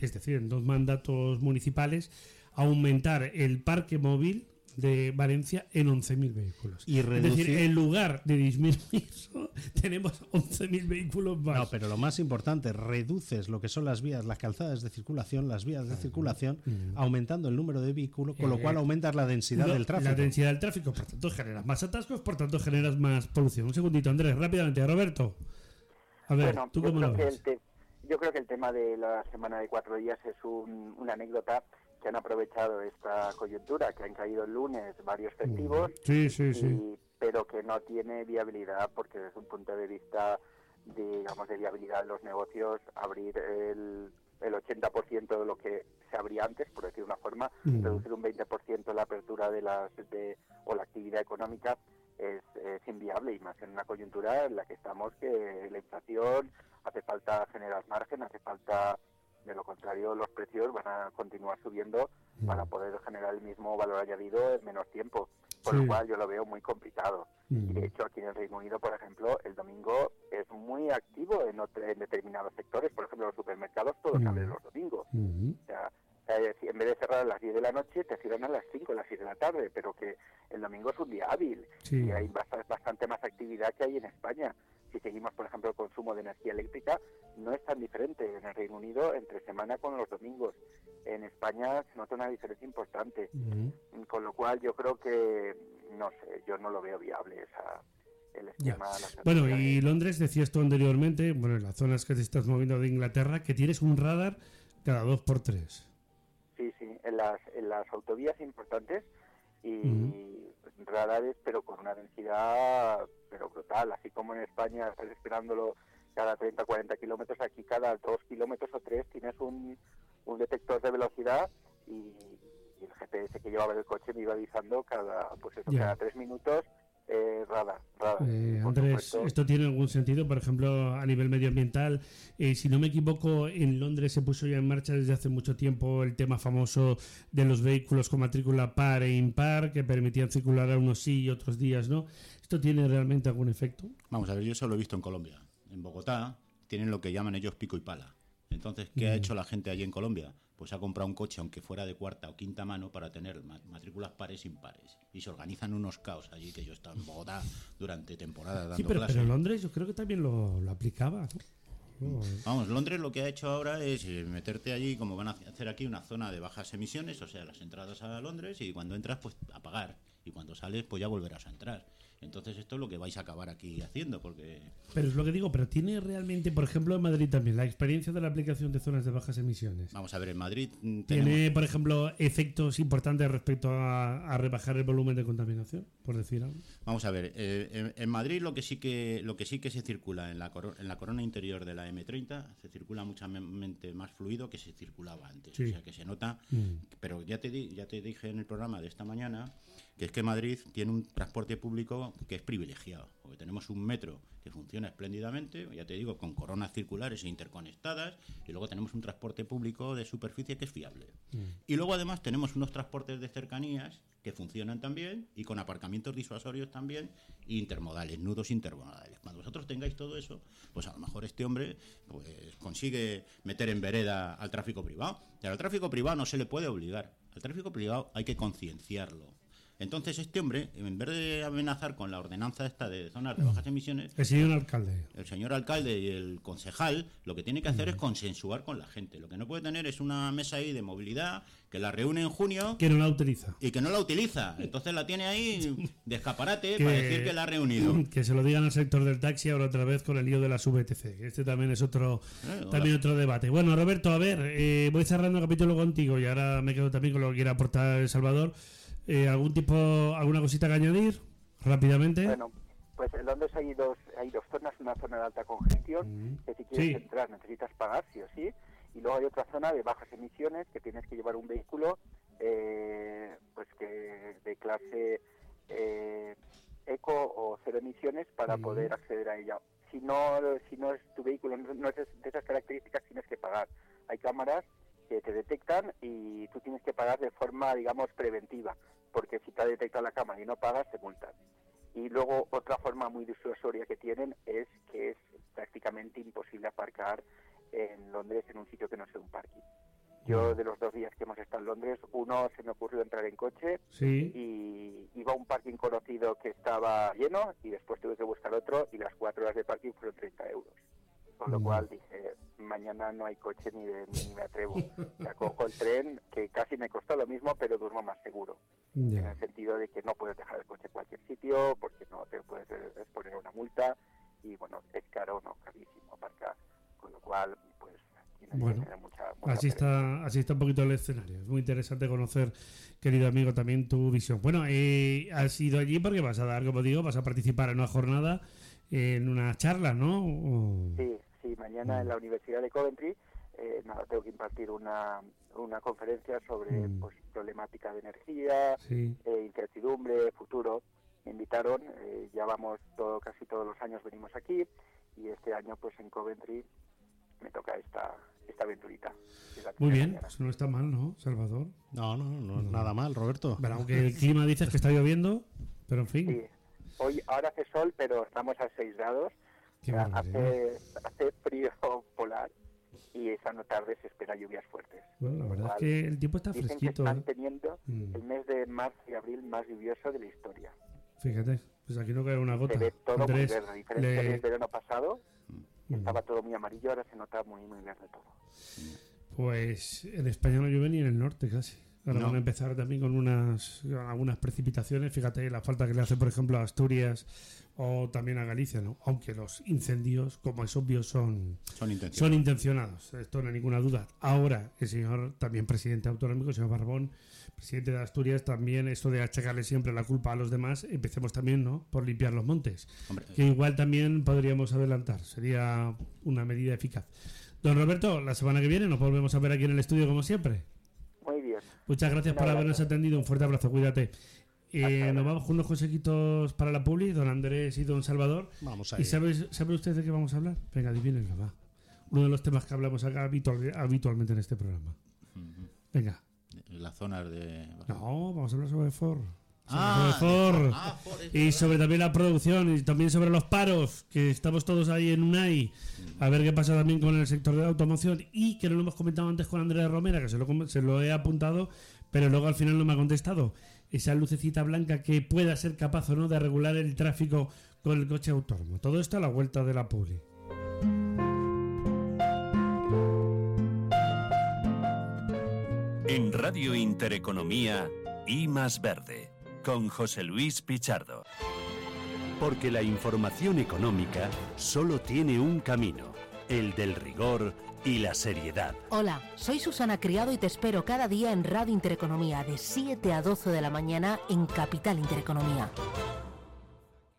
es decir, en dos mandatos municipales, aumentar el parque móvil de Valencia en 11.000 vehículos. Y es decir, en lugar de disminuir, tenemos 11.000 vehículos más. No, pero lo más importante, reduces lo que son las vías, las calzadas de circulación, las vías de circulación, aumentando el número de vehículos, con lo cual aumentas la densidad del tráfico. La densidad del tráfico, por tanto, generas más atascos, por tanto, generas más polución. Un segundito, Andrés, rápidamente. Roberto. A ver, Bueno, ¿tú cómo lo ves? yo creo que el tema de la semana de cuatro días es un- una anécdota que han aprovechado esta coyuntura, que han caído el lunes varios festivos, Sí, sí, sí. y- pero que no tiene viabilidad porque desde un punto de vista, digamos, de viabilidad de los negocios, abrir el, el 80% de lo que se abría antes, por decir una forma, Mm. reducir un 20% la apertura de las de, o la actividad económica es, es inviable y más en una coyuntura en la que estamos que la inflación hace falta generar margen, hace falta de lo contrario los precios van a continuar subiendo para poder generar el mismo valor añadido en menos tiempo, por Sí. lo cual yo lo veo muy complicado. Y de hecho aquí en el Reino Unido, por ejemplo, el domingo es muy activo en, otro- en determinados sectores, por ejemplo los supermercados todos Mm. abren los domingos. Ujú. O sea, eh, en vez de cerrar a las 10 de la noche, te cierran a las 5, a las 6 de la tarde, pero que el domingo es un día hábil Sí. y hay bastante más actividad que hay en España. Si seguimos, por ejemplo, el consumo de energía eléctrica, no es tan diferente en el Reino Unido entre semana con los domingos. En España se nota una diferencia importante, con lo cual yo creo que, no sé, yo no lo veo viable esa, el esquema. Bueno, y Londres, decías tú anteriormente, bueno, en las zonas que te estás moviendo de Inglaterra, que tienes un radar cada dos por tres. Sí, sí, en las, en las autovías importantes y. radares, pero con una densidad pero brutal. Así como en España estás esperándolo cada 30 40 kilómetros, aquí cada 2 kilómetros o 3 tienes un, un detector de velocidad y, y el GPS que llevaba el coche me iba avisando cada, pues eso, cada 3 minutos eh, radar, radar. Eh, Andrés, supuesto, ¿esto tiene algún sentido? Por ejemplo, a nivel medioambiental, eh, si no me equivoco, en Londres se puso ya en marcha desde hace mucho tiempo el tema famoso de los vehículos con matrícula par e impar, que permitían circular a unos sí y otros días, ¿no? ¿Esto tiene realmente algún efecto? Vamos a ver, yo eso lo he visto en Colombia. En Bogotá tienen lo que llaman ellos pico y pala. Entonces, ¿qué Mm. ha hecho la gente allí en Colombia? Pues ha comprado un coche, aunque fuera de cuarta o quinta mano, para tener ma- matrículas pares e impares. Y se organizan unos caos allí, que yo he estado en Bogotá durante temporadas dando Sí, pero, clase. pero Londres yo creo que también lo, lo aplicaba, ¿no? No, Vamos, Londres lo que ha hecho ahora es eh, meterte allí, como van a hacer aquí, una zona de bajas emisiones, o sea, las entradas a Londres, y cuando entras, pues a pagar. Y cuando sales, pues ya volverás a entrar. Entonces esto es lo que vais a acabar aquí haciendo, porque Pero es lo que digo, pero tiene realmente, por ejemplo, en Madrid también, la experiencia de la aplicación de zonas de bajas emisiones. vamos a ver, en Madrid tenemos- ¿Tiene, por ejemplo, efectos importantes respecto a, a rebajar el volumen de contaminación, por decir algo? Vamos a ver, eh, en, en Madrid lo que sí que lo que sí que se circula en la, coro- en la corona interior de la M30 se circula muchamente más fluido que se circulaba antes, Sí. o sea que se nota. Mm. Pero ya te di- ya te dije en el programa de esta mañana que es que Madrid tiene un transporte público que es privilegiado, porque tenemos un metro que funciona espléndidamente, ya te digo, con coronas circulares e interconectadas, y luego tenemos un transporte público de superficie que es fiable. Y luego además tenemos unos transportes de cercanías que funcionan también y con aparcamientos disuasorios también e intermodales, nudos intermodales. Cuando vosotros tengáis todo eso, pues a lo mejor este hombre pues consigue meter en vereda al tráfico privado. Y al tráfico privado no se le puede obligar. Al tráfico privado hay que concienciarlo. Entonces este hombre, en vez de amenazar con la ordenanza esta de zonas de bajas emisiones, El señor alcalde. el señor alcalde y el concejal lo que tiene que hacer es consensuar con la gente. Lo que no puede tener es una mesa ahí de movilidad que la reúne en junio Que no la utiliza. y que no la utiliza. Entonces la tiene ahí de escaparate Que- para decir que la ha reunido. Que se lo digan al sector del taxi ahora otra vez con el lío de las VTC. Este también es otro, Eh, también otro debate. Bueno, Roberto, a ver, eh, voy cerrando el capítulo contigo y ahora me quedo también con lo que quiere aportar El Salvador. Eh, ¿Algún tipo, alguna cosita que añadir? Rápidamente. Bueno, pues en Londres hay dos, hay dos zonas, una zona de alta congestión, que si quieres Sí. entrar necesitas pagar, sí o sí, Y luego hay otra zona de bajas emisiones que tienes que llevar un vehículo eh, pues que de clase eh, eco o cero emisiones para poder acceder a ella. Si no, si no es tu vehículo no es de esas características, tienes que pagar. Hay cámaras que te detectan y tú tienes que pagar de forma, digamos, preventiva, porque si te ha detectado la cámara y no pagas, te multan. Y luego otra forma muy disuasoria que tienen es que es prácticamente imposible aparcar en Londres en un sitio que no sea un parking. Yo de los dos días que hemos estado en Londres, uno se me ocurrió entrar en coche y iba a un parking conocido que estaba lleno y después tuve que buscar otro y las cuatro horas de parking fueron 30 euros. Con lo mm. cual dije, mañana no hay coche ni, ni me atrevo. Ya cojo el tren, que casi me costó lo mismo, pero duermo más seguro. En el sentido de que no puedes dejar el coche en cualquier sitio porque no te puedes exponer una multa y bueno, es caro, no, carísimo aparcar. Con lo cual, pues bueno, así está, así está un poquito el escenario. Es muy interesante conocer, querido amigo, también tu visión. Bueno, eh, has ido allí porque vas a dar, como digo, vas a participar en una jornada, en una charla, ¿no? Sí, sí, mañana en la Universidad de Coventry, eh, nada, tengo que impartir una, una conferencia sobre mm. pues, problemática de energía, eh, incertidumbre, futuro. Me invitaron, eh, ya vamos todo, casi todos los años venimos aquí y este año pues en Coventry me toca esta, esta aventurita. Muy bien, pues no está mal, ¿no, Salvador? No, no, no, nada mal, Roberto. Pero aunque el clima dices que está lloviendo, pero en fin. Sí. Hoy, ahora hace sol, pero estamos a 6 grados. Hace, hace frío polar y esa tarde se espera lluvias fuertes. Bueno, la verdad es que el tiempo está fresquito. están ¿eh? teniendo mm. el mes de marzo y abril más lluvioso de la historia. Fíjate, pues aquí no cae una gota. Se ve todo muy verde, diferente del verano pasado estaba todo muy amarillo, ahora se nota muy, muy verde todo. Pues en España no llueve ni en el norte casi. Ahora van a empezar también con unas algunas precipitaciones. Fíjate la falta que le hace, por ejemplo, a Asturias o también a Galicia, ¿no? Aunque los incendios, como es obvio, son, son, intencionados. son intencionados. Esto no hay ninguna duda. Ahora, el señor también presidente autonómico, el señor Barbón, presidente de Asturias, también esto de achacarle siempre la culpa a los demás, empecemos también, ¿no? Por limpiar los montes. que igual también podríamos adelantar. Sería una medida eficaz. Don Roberto, la semana que viene nos volvemos a ver aquí en el estudio como siempre. Muy bien. Muchas gracias por habernos atendido. Un fuerte abrazo. Cuídate. Eh, nos vamos con unos consejitos para la publi, don Andrés y don Salvador. Vamos a ¿Y sabe, sabe usted de qué vamos a hablar? Venga, adivínenlo, va. Uno de los temas que hablamos acá habitualmente en este programa. Venga las zonas de... No, vamos a hablar sobre Ford. Ah, Ford. Ah, y sobre también la producción y también sobre los paros, que estamos todos ahí en UNAI. A ver qué pasa también con el sector de la automoción y que no lo hemos comentado antes con Andrea Romera, que se lo, se lo he apuntado, pero luego al final no me ha contestado. Esa lucecita blanca que pueda ser capaz o no de regular el tráfico con el coche autónomo. Todo esto a la vuelta de la publi. En Radio Intereconomía, I más Verde, con José Luis Pichardo. Porque la información económica solo tiene un camino, el del rigor y la seriedad. Hola, soy Susana Criado y te espero cada día en Radio Intereconomía de 7 a 12 de la mañana en Capital Intereconomía.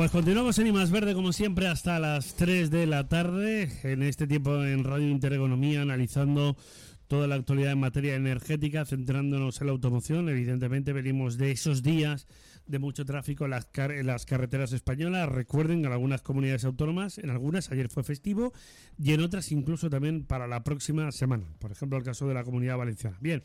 Pues continuamos en I Más Verde, como siempre, hasta las 3 de la tarde, en este tiempo en Radio Intereconomía, analizando toda la actualidad en materia energética, centrándonos en la automoción. Evidentemente, venimos de esos días de mucho tráfico en las, en las carreteras españolas. Recuerden, en algunas comunidades autónomas, en algunas ayer fue festivo y en otras incluso también para la próxima semana. Por ejemplo, el caso de la comunidad valenciana. Bien,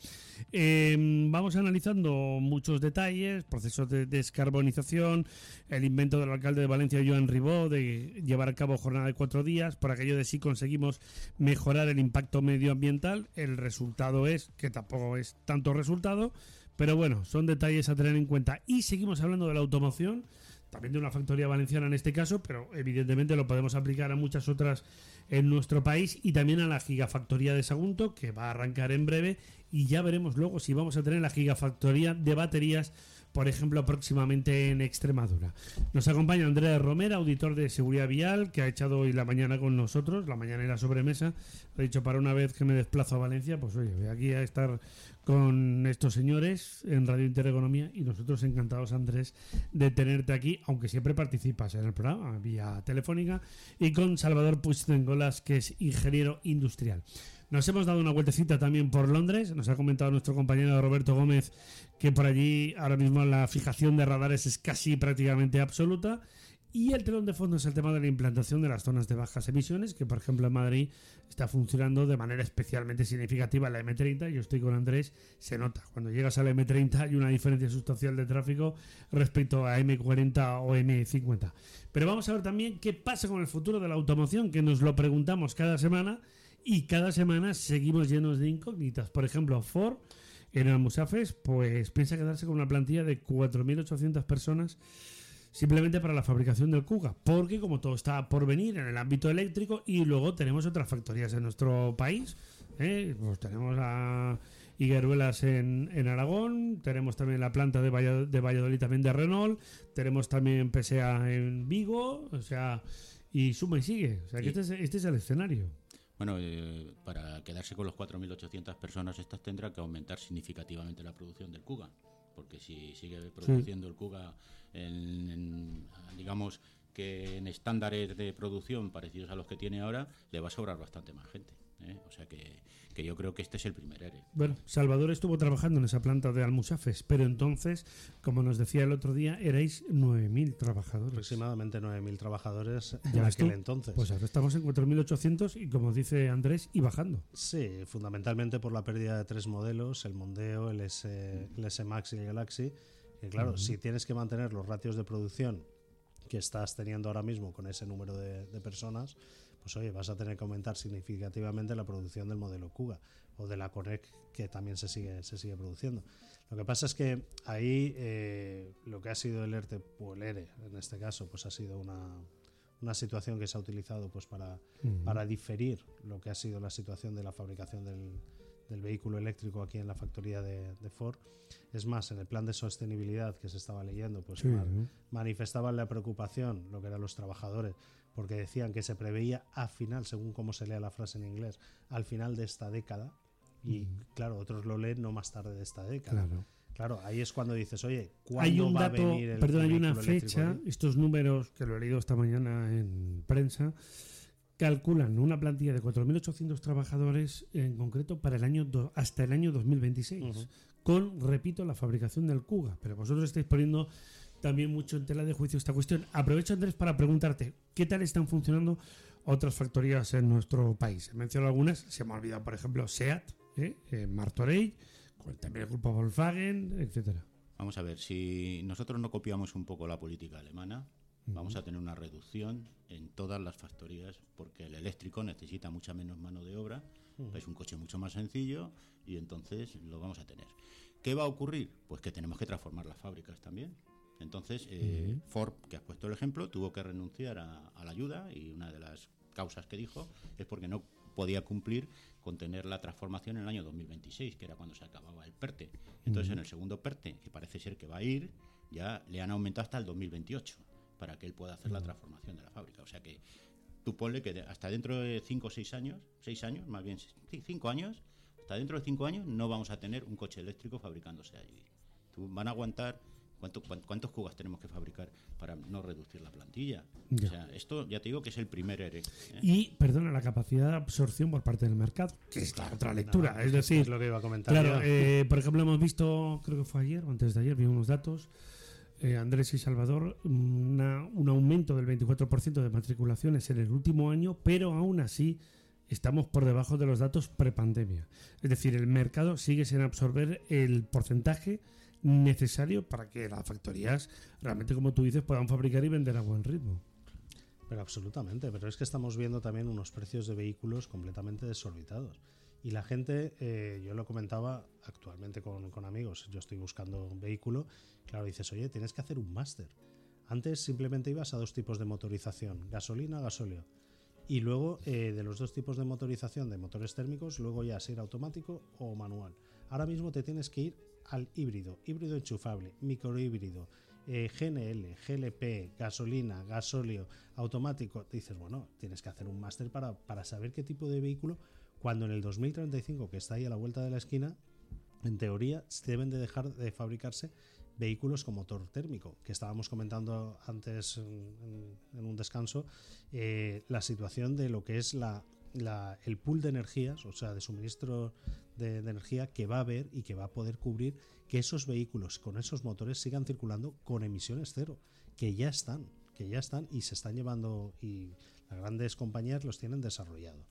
em, vamos analizando muchos detalles, procesos de descarbonización, el invento del alcalde de Valencia, Joan Ribó, de llevar a cabo jornada de cuatro días, por aquello de si conseguimos mejorar el impacto medioambiental. El resultado es que tampoco es tanto resultado pero bueno, son detalles a tener en cuenta. Y seguimos hablando de la automoción, también de una factoría valenciana en este caso, pero evidentemente lo podemos aplicar a muchas otras en nuestro país y también a la gigafactoría de Sagunto, que va a arrancar en breve. Y ya veremos luego si vamos a tener la gigafactoría de baterías por ejemplo, próximamente en Extremadura. Nos acompaña Andrea Romera, auditor de Seguridad Vial, que ha echado hoy la mañana con nosotros, la mañana era sobremesa. Ha dicho, para una vez que me desplazo a Valencia, pues oye, voy aquí a estar con estos señores en Radio Intereconomía y nosotros encantados, Andrés, de tenerte aquí, aunque siempre participas en el programa vía telefónica, y con Salvador Puigdengolas, que es ingeniero industrial. Nos hemos dado una vueltecita también por Londres. Nos ha comentado nuestro compañero Roberto Gómez que por allí ahora mismo la fijación de radares es casi prácticamente absoluta. Y el telón de fondo es el tema de la implantación de las zonas de bajas emisiones, que por ejemplo en Madrid está funcionando de manera especialmente significativa la M30. Yo estoy con Andrés, se nota. Cuando llegas a la M30 hay una diferencia sustancial de tráfico respecto a M40 o M50. Pero vamos a ver también qué pasa con el futuro de la automoción, que nos lo preguntamos cada semana y cada semana seguimos llenos de incógnitas. Por ejemplo, Ford en Almusafes pues piensa quedarse con una plantilla de 4.800 personas simplemente para la fabricación del Kuga, porque como todo está por venir en el ámbito eléctrico y luego tenemos otras factorías en nuestro país, ¿eh? pues tenemos a Higueruelas en, en, Aragón, tenemos también la planta de, Valladolid, también de Renault, tenemos también PSA en Vigo, o sea, y suma y sigue, o sea que este, es, este es el escenario. Bueno, eh, para quedarse con los 4.800 personas, estas tendrá que aumentar significativamente la producción del Kuga, porque si sigue produciendo el Kuga en, digamos que en estándares de producción parecidos a los que tiene ahora, le va a sobrar bastante más gente. ¿eh? O sea que, que, yo creo que este es el primer ERE. Bueno, Salvador estuvo trabajando en esa planta de Almusafes, pero entonces, como nos decía el otro día, erais 9.000 trabajadores. Aproximadamente 9.000 trabajadores en aquel entonces. Pues ahora estamos en 4.800 y, como dice Andrés, y bajando. Sí, fundamentalmente por la pérdida de tres modelos, el Mondeo, el S, el S Max y el Galaxy. Claro, si tienes que mantener los ratios de producción que estás teniendo ahora mismo con ese número de, de personas, pues oye, vas a tener que aumentar significativamente la producción del modelo Kuga o de la Conec que también se sigue, se sigue produciendo. Lo que pasa es que ahí eh, lo que ha sido el ERTE o el ERE en este caso, pues ha sido una, una situación que se ha utilizado pues para, para diferir lo que ha sido la situación de la fabricación del, del vehículo eléctrico aquí en la factoría de, Ford. Es más, en el plan de sostenibilidad que se estaba leyendo, pues manifestaban la preocupación, lo que eran los trabajadores, porque decían que se preveía a final, según cómo se lea la frase en inglés, al final de esta década. Y claro, otros lo leen no más tarde de esta década. Claro. ahí es cuando dices, oye, ¿cuándo hay un va dato, a venir el Perdón, hay una fecha, estos números que lo he leído esta mañana en prensa, calculan una plantilla de 4.800 trabajadores en concreto para el año hasta el año 2026, con, repito, la fabricación del Kuga. Pero vosotros estáis poniendo también mucho en tela de juicio esta cuestión. Aprovecho, Andrés, para preguntarte, ¿qué tal están funcionando otras factorías en nuestro país? He mencionado algunas, se me ha olvidado, por ejemplo, SEAT, ¿eh? eh Martorell, también el grupo Volkswagen, etcétera. Vamos a ver, si nosotros no copiamos un poco la política alemana, vamos a tener una reducción en todas las factorías, porque el eléctrico necesita mucha menos mano de obra, es un coche mucho más sencillo y entonces lo vamos a tener. ¿Qué va a ocurrir? Pues que tenemos que transformar las fábricas también. Entonces, eh, Ford, que has puesto el ejemplo, tuvo que renunciar a, la ayuda y una de las causas que dijo es porque no podía cumplir con tener la transformación en el año 2026, que era cuando se acababa el PERTE. Entonces, en el segundo PERTE, que parece ser que va a ir, ya le han aumentado hasta el 2028 para que él pueda hacer la transformación de la fábrica. O sea que tú ponle que hasta dentro de 5 o 6 años, 6 años, más bien 5 años, hasta dentro de 5 años no vamos a tener un coche eléctrico fabricándose allí. Tú, van a aguantar ¿Cuánto, cuán- ¿Cuántos cugas tenemos que fabricar para no reducir la plantilla? Ya. O sea, esto ya te digo que es el primer ERE. ¿eh? Y, perdona, la capacidad de absorción por parte del mercado, que es la otra lectura. No, es decir, es lo que iba a comentar. Claro, eh, por ejemplo, hemos visto, creo que fue ayer o antes de ayer, vi unos datos, eh, Andrés y Salvador, una- un aumento del 24% de matriculaciones en el último año, pero aún así estamos por debajo de los datos prepandemia. Es decir, el mercado sigue sin absorber el porcentaje necesario para que las factorías realmente, como tú dices, puedan fabricar y vender a buen ritmo. Pero absolutamente, pero es que estamos viendo también unos precios de vehículos completamente desorbitados. Y la gente, eh, yo lo comentaba actualmente con, con amigos, yo estoy buscando un vehículo, claro, dices, oye, tienes que hacer un máster. Antes simplemente ibas a dos tipos de motorización, gasolina, gasóleo. Y luego eh, de los dos tipos de motorización de motores térmicos, luego ya ser automático o manual. Ahora mismo te tienes que ir al híbrido, híbrido enchufable, microhíbrido, eh, GNL, GLP, gasolina, gasóleo, automático. Dices, bueno, tienes que hacer un máster para, para saber qué tipo de vehículo, cuando en el 2035, que está ahí a la vuelta de la esquina, en teoría deben de dejar de fabricarse vehículos con motor térmico, que estábamos comentando antes en, un descanso, eh, la situación de lo que es la, el pool de energías, o sea, de suministro de, de energía que va a haber y que va a poder cubrir que esos vehículos con esos motores sigan circulando con emisiones cero, que ya están, que ya están y se están llevando y las grandes compañías los tienen desarrollados.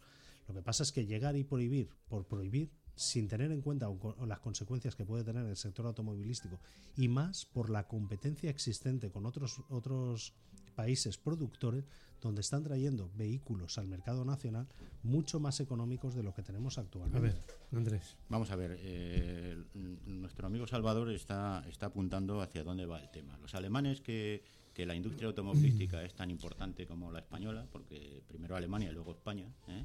Lo que pasa es que llegar y prohibir por prohibir sin tener en cuenta las consecuencias que puede tener el sector automovilístico y más por la competencia existente con otros otros países productores donde están trayendo vehículos al mercado nacional mucho más económicos de lo que tenemos A actualmente. ver, Andrés. Vamos a ver, eh, nuestro amigo Salvador está, está apuntando hacia dónde va el tema. Los alemanes que, que la industria automovilística es tan importante como la española, porque primero Alemania y luego España, ¿eh?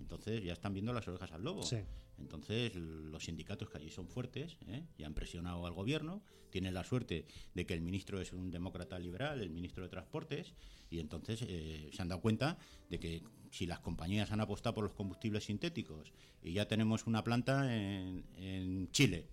Entonces ya están viendo las orejas al lobo. Sí. Entonces los sindicatos que allí son fuertes ¿eh? y han presionado al gobierno, tienen la suerte de que el ministro es un demócrata liberal, el ministro de Transportes, y entonces eh, se han dado cuenta de que si las compañías han apostado por los combustibles sintéticos y ya tenemos una planta en, en Chile,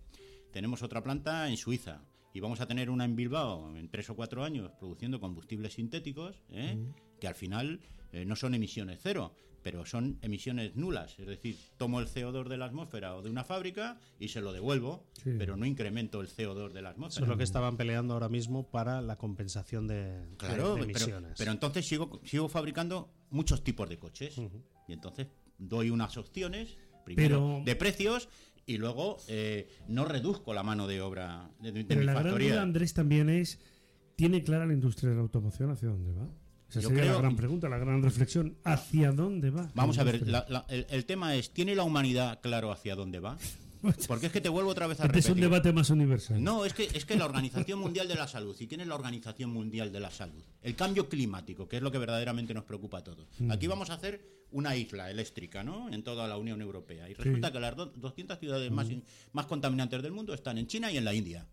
tenemos otra planta en Suiza y vamos a tener una en Bilbao en tres o cuatro años produciendo combustibles sintéticos, ¿eh? que al final eh, no son emisiones cero, pero son emisiones nulas. Es decir, tomo el CO2 de la atmósfera o de una fábrica y se lo devuelvo, Sí. pero no incremento el CO2 de la Eso atmósfera. es lo que estaban peleando ahora mismo para la compensación de, Claro, de pero, emisiones. pero entonces sigo, sigo fabricando muchos tipos de coches. Y entonces doy unas opciones, primero Pero- de precios, y luego eh, no reduzco la mano de obra de, de Pero mi la gran factoría. duda, Andrés, también es, ¿tiene clara la industria de la automoción hacia dónde va? Esa Yo sería la gran pregunta, la gran reflexión. ¿Hacia dónde va? Vamos a ver, la- la- el, el tema es, ¿tiene la humanidad claro hacia dónde va? Porque es que te vuelvo otra vez a Este es un repetir. debate más universal. No, es que, es que la Organización Mundial de la Salud, ¿y quién es la Organización Mundial de la Salud? El cambio climático, que es lo que verdaderamente nos preocupa a todos. Mm. Aquí vamos a hacer una isla eléctrica, ¿no? En toda la Unión Europea. Y resulta que las do- 200 ciudades más, Mm. más contaminantes del mundo están en China y en la India.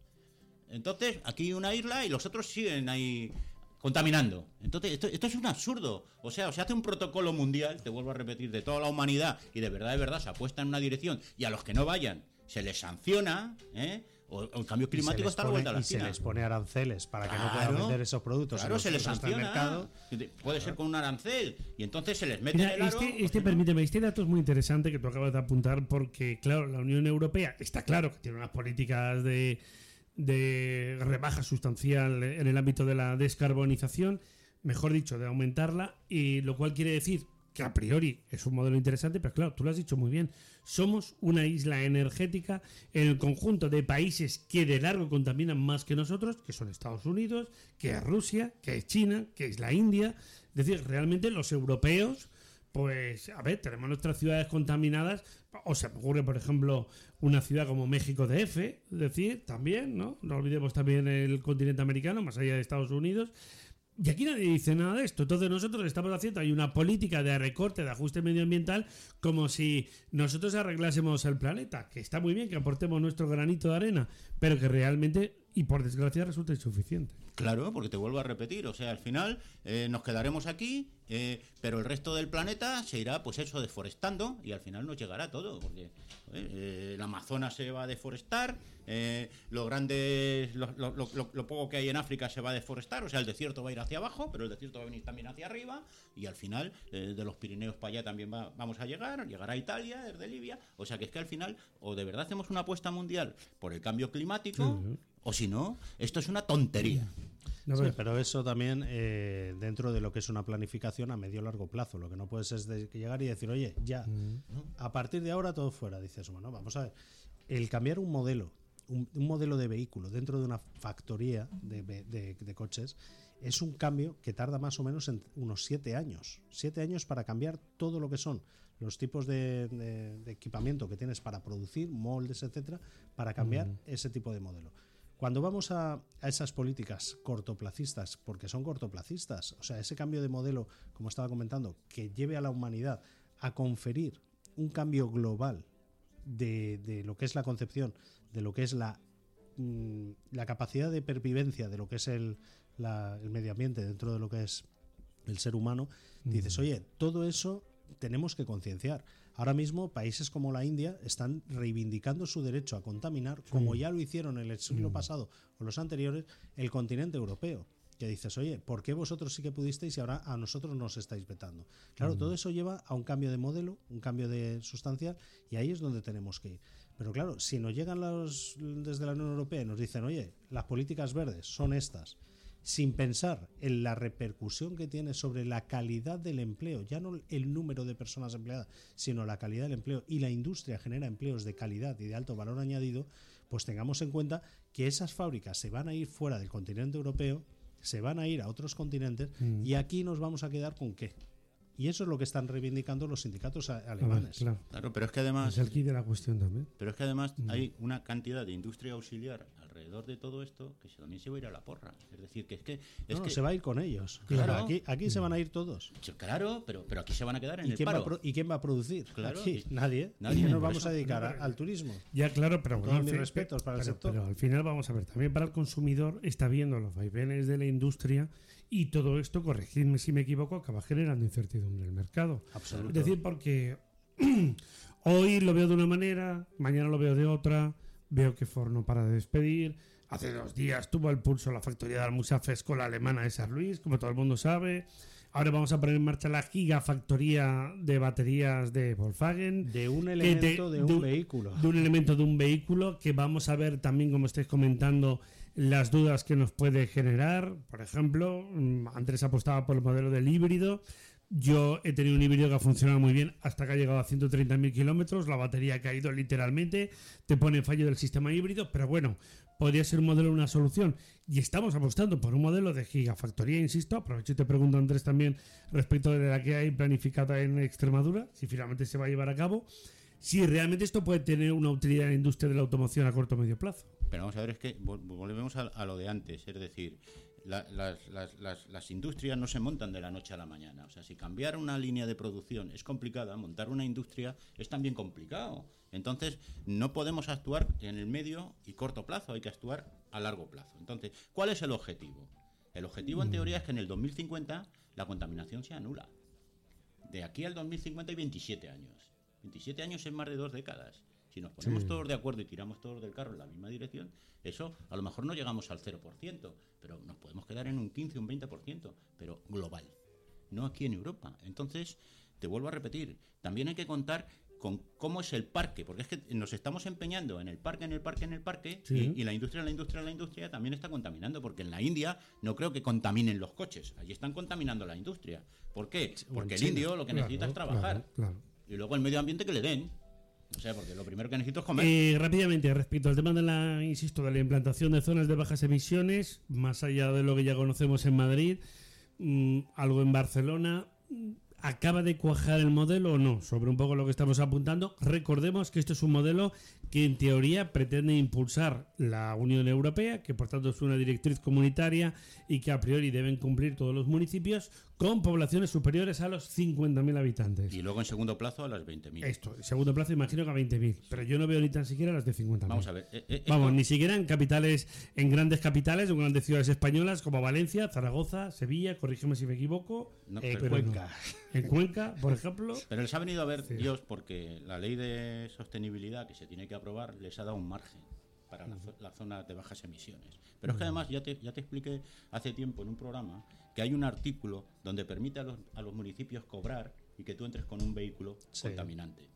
Entonces, aquí una isla y los otros siguen ahí contaminando. Entonces, esto, esto es un absurdo. O sea, se hace un protocolo mundial, te vuelvo a repetir, de toda la humanidad y de verdad, de verdad, se apuesta en una dirección y a los que no vayan se les sanciona, ¿eh? O, o el cambio climático está a la vuelta de la y se les pone aranceles para que no Claro, puedan vender esos productos Claro, se les sanciona. mercado. Puede ser con un arancel. Y entonces se les mete Mira, en el aro. este, pues este no. permíteme, este dato es muy interesante que tú acabas de apuntar porque, claro, la Unión Europea está claro que tiene unas políticas de, de rebaja sustancial en el ámbito de la descarbonización, mejor dicho, de aumentarla, y lo cual quiere decir que a priori es un modelo interesante, pero claro, tú lo has dicho muy bien, somos una isla energética en el conjunto de países que de largo contaminan más que nosotros, que son Estados Unidos, que es Rusia, que es China, que es la India. Es decir, realmente los europeos, pues, a ver, tenemos nuestras ciudades contaminadas. O se ocurre, por ejemplo, una ciudad como México DF, es decir, también, ¿no? No olvidemos también el continente americano, más allá de Estados Unidos. Y aquí nadie dice nada de esto. Entonces nosotros estamos haciendo hay una política de recorte, de ajuste medioambiental, como si nosotros arreglásemos el planeta, que está muy bien que aportemos nuestro granito de arena, pero que realmente y por desgracia resulta insuficiente. Claro, porque te vuelvo a repetir, o sea, al final eh, nos quedaremos aquí, eh, pero el resto del planeta se irá, pues eso, deforestando y al final nos llegará todo, porque eh, el Amazonas se va a deforestar, lo grande, lo, lo, poco que hay en África se va a deforestar, o sea, el desierto va a ir hacia abajo, pero el desierto va a venir también hacia arriba y al final de los Pirineos para allá también vamos a llegar, llegará a Italia, desde Libia, o sea, que es que al final o de verdad hacemos una apuesta mundial por el cambio climático. O si no, esto es una tontería. sí, pero eso también eh, dentro de lo que es una planificación a medio largo plazo. Lo que no puedes es llegar y decir, oye, ya, mm. a partir de ahora todo fuera. Dices, bueno, vamos a ver. El cambiar un modelo, un, modelo de vehículo dentro de una factoría de, coches es un cambio que tarda más o menos en unos siete años. Siete años para cambiar todo lo que son los tipos de, equipamiento que tienes para producir, moldes, etcétera, para cambiar ese tipo de modelo. Cuando vamos a, esas políticas cortoplacistas, porque son cortoplacistas, o sea, ese cambio de modelo, como estaba comentando, que lleve a la humanidad a conferir un cambio global de, lo que es la concepción, de lo que es la, mm, la capacidad de pervivencia, de lo que es el, medio ambiente dentro de lo que es el ser humano, dices, oye, todo eso tenemos que concienciar. Ahora mismo países como la India están reivindicando su derecho a contaminar, como ya lo hicieron en el siglo mm. pasado o los anteriores, el continente europeo que dices, oye, ¿por qué vosotros sí que pudisteis y ahora a nosotros nos estáis vetando? Claro, mm. todo eso lleva a un cambio de modelo, un cambio de sustancial, y ahí es donde tenemos que ir. Pero claro, si nos llegan los desde la Unión Europea y nos dicen, oye, las políticas verdes son estas, sin pensar en la repercusión que tiene sobre la calidad del empleo, ya no el número de personas empleadas, sino la calidad del empleo, y la industria genera empleos de calidad y de alto valor añadido, pues tengamos en cuenta que esas fábricas se van a ir fuera del continente europeo, se van a ir a otros continentes, mm. y aquí nos vamos a quedar con qué? Y eso es lo que están reivindicando los sindicatos alemanes. claro. pero es que además. Es el kit de la cuestión también. Pero es que además mm. hay una cantidad de industria auxiliar alrededor de todo esto que también se va a ir a la porra. Es decir, que es que. Es que se va a ir con ellos. Claro. Aquí, aquí se van a ir todos. Claro, pero, pero aquí se van a quedar en ¿Y el quién paro. Va ¿Y quién va a producir? Claro. nadie. Nadie. nos vamos a dedicar al turismo. Ya, claro, pero bueno. mis respetos para el sector. Pero al final vamos a ver, también para el consumidor está viendo los vaivenes de la industria y todo esto, corregidme si me equivoco, acaba generando incertidumbre en el mercado. Es decir, porque hoy lo veo de una manera, mañana lo veo de otra, veo que Ford no para de despedir. Hace dos días tuvo el pulso la factoría de Almusa Fescola alemana de San Luis, como todo el mundo sabe. Ahora vamos a poner en marcha la gigafactoría de baterías de Volkswagen. De un elemento de, un, vehículo. De un elemento de un vehículo que vamos a ver también, como estáis comentando, las dudas que nos puede generar. Por ejemplo, mm, Andrés apostaba por el modelo del híbrido. Yo he tenido un híbrido que ha funcionado muy bien hasta que ha llegado a 130.000 kilómetros. La batería ha caído literalmente. Te pone fallo del sistema híbrido. Pero bueno, podría ser un modelo una solución. Y estamos apostando por un modelo de gigafactoría, insisto. Aprovecho y te pregunto, Andrés, también respecto de la que hay planificada en Extremadura, si finalmente se va a llevar a cabo. Si realmente esto puede tener una utilidad en la industria de la automoción a corto o medio plazo. Pero vamos a ver, es que volvemos a, lo de antes, es decir, las, industrias no se montan de la noche a la mañana. O sea, si cambiar una línea de producción es complicada, montar una industria es también complicado. Entonces, no podemos actuar en el medio y corto plazo, hay que actuar a largo plazo. Entonces, ¿cuál es el objetivo? El objetivo, en mm. teoría, es que en el 2050 la contaminación se anula. De aquí al 2050 hay 27 años. 27 años es más de dos décadas. Si nos ponemos todos de acuerdo y tiramos todos del carro en la misma dirección, eso a lo mejor no llegamos al 0%, pero nos podemos quedar en un 15, un 20%, pero global, no aquí en Europa. Entonces, te vuelvo a repetir, también hay que contar con cómo es el parque, porque es que nos estamos empeñando en el parque, en el parque, en el parque, y, la industria, la industria, la industria también está contaminando, porque en la India no creo que contaminen los coches, allí están contaminando la industria. ¿Por qué? Porque el indio lo que necesita es trabajar. Y luego el medio ambiente que le den. O sea, porque lo primero que necesito es comer. Eh, rápidamente, respecto al tema de la, insisto, de la implantación de zonas de bajas emisiones, más allá de lo que ya conocemos en Madrid, mm, algo en Barcelona, ¿acaba de cuajar el modelo o no? Sobre un poco lo que estamos apuntando. Recordemos que esto es un modelo que en teoría pretende impulsar la Unión Europea, que por tanto es una directriz comunitaria y que a priori deben cumplir todos los municipios con poblaciones superiores a los 50.000 habitantes. Y luego en segundo plazo a las 20.000. Esto, en segundo plazo imagino que a 20.000, pero yo no veo ni tan siquiera las de 50.000. Vamos a ver. eh, eh, Vamos, esto- ni siquiera en capitales, en grandes capitales o en grandes ciudades españolas como Valencia, Zaragoza, Sevilla, corrígeme si me equivoco, no, Eh, pero- Cuenca. en Cuenca, por ejemplo. Pero les ha venido a ver Sí. Dios porque la ley de sostenibilidad que se tiene que aprobar les ha dado un margen para la, zo- la zona de bajas emisiones. Pero es que además ya te, ya te expliqué hace tiempo en un programa que hay un artículo donde permite a los, a los municipios cobrar y que tú entres con un vehículo Sí. contaminante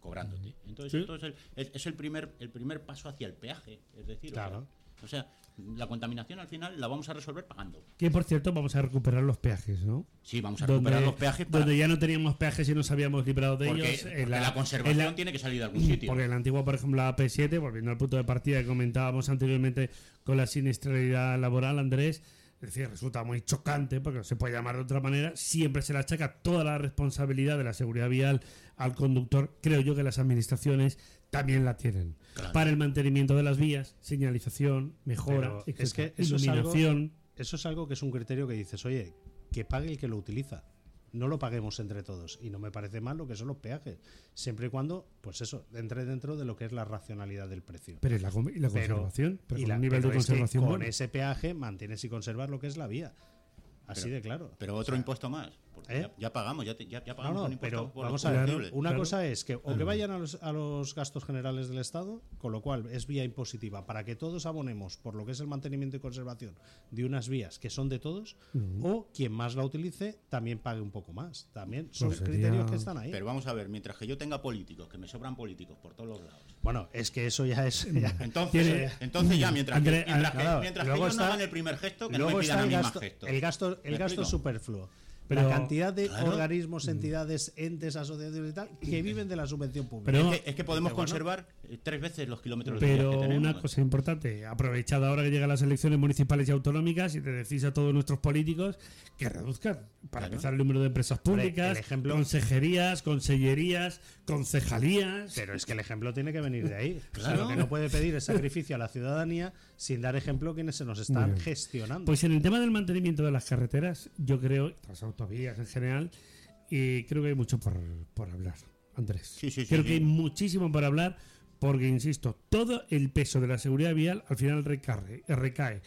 cobrándote. Entonces, Sí. esto es, el, es- el primer el primer paso hacia el peaje, es decir, o sea- Claro. o sea, la contaminación al final la vamos a resolver pagando. Que por cierto, vamos a recuperar los peajes, ¿no? Sí, vamos a recuperar los peajes para, donde ya no teníamos peajes y nos habíamos librado de porque, ellos. porque en la, conservación en la- tiene que salir de algún sitio. Porque en la antigua, por ejemplo, la AP7, volviendo al punto de partida que comentábamos anteriormente con la siniestralidad laboral, Andrés, es decir, resulta muy chocante, porque no se puede llamar de otra manera, siempre se le achaca toda la responsabilidad de la seguridad vial al conductor. Creo yo que las administraciones también la tienen. Claro. Para el mantenimiento de las vías, señalización, mejora, es que es algo- iluminación. Eso es algo que es un criterio que dices, oye, que pague el que lo utiliza. No lo paguemos entre todos. Y no me parece mal lo que son los peajes. Siempre y cuando, pues eso, entre dentro de lo que es la racionalidad del precio. Pero y la, y conservación, pero y con la- un nivel pero de es que conservación con bueno. ese peaje mantienes y conservas lo que es la vía. Así Pero- de claro. Pero otro impuesto más. Porque ¿Eh? ya, ya pagamos, ya, te- ya, ya No, pagamos no, un impuesto pero por vamos a ver, una Claro. cosa es que o que vayan a los, a los gastos generales del Estado, con lo cual es vía impositiva, para que todos abonemos por lo que es el mantenimiento y conservación de unas vías que son de todos, o quien más la utilice también pague un poco más. También son Pues sería- criterios que están ahí. Pero vamos a ver, mientras que yo tenga políticos, que me sobran políticos por todos los lados. bueno, es que eso ya es... ya- Entonces, Tiene- entonces ya, mientras André- que, mientras que- claro, mientras que luego ellos no está- hagan el primer gesto, que no Luego me pidan está a el gasto, gestos. el gasto, el ¿Me gasto superfluo. Pero- la cantidad de Claro. organismos, entidades, entes, asociaciones y tal que viven de la subvención pública. Pero- Es que, es que podemos conservar tres veces los kilómetros Pero que tenemos. una cosa importante, aprovechad ahora que llegan las elecciones municipales y autonómicas y te decís a todos nuestros políticos que reduzcan, para Claro. empezar el número de empresas públicas, el ejemplo- consejerías, consellerías, concejalías. Pero es que el ejemplo tiene que venir de ahí. Claro. Lo que no puede pedir es sacrificio a la ciudadanía sin dar ejemplo quienes se nos están gestionando. Pues en el tema del mantenimiento de las carreteras, yo creo, las autovías en general, y creo que hay mucho por, por hablar, Andrés. Sí, sí, sí, creo sí. que hay muchísimo por hablar, porque, insisto, todo el peso de la seguridad vial al final recae, recae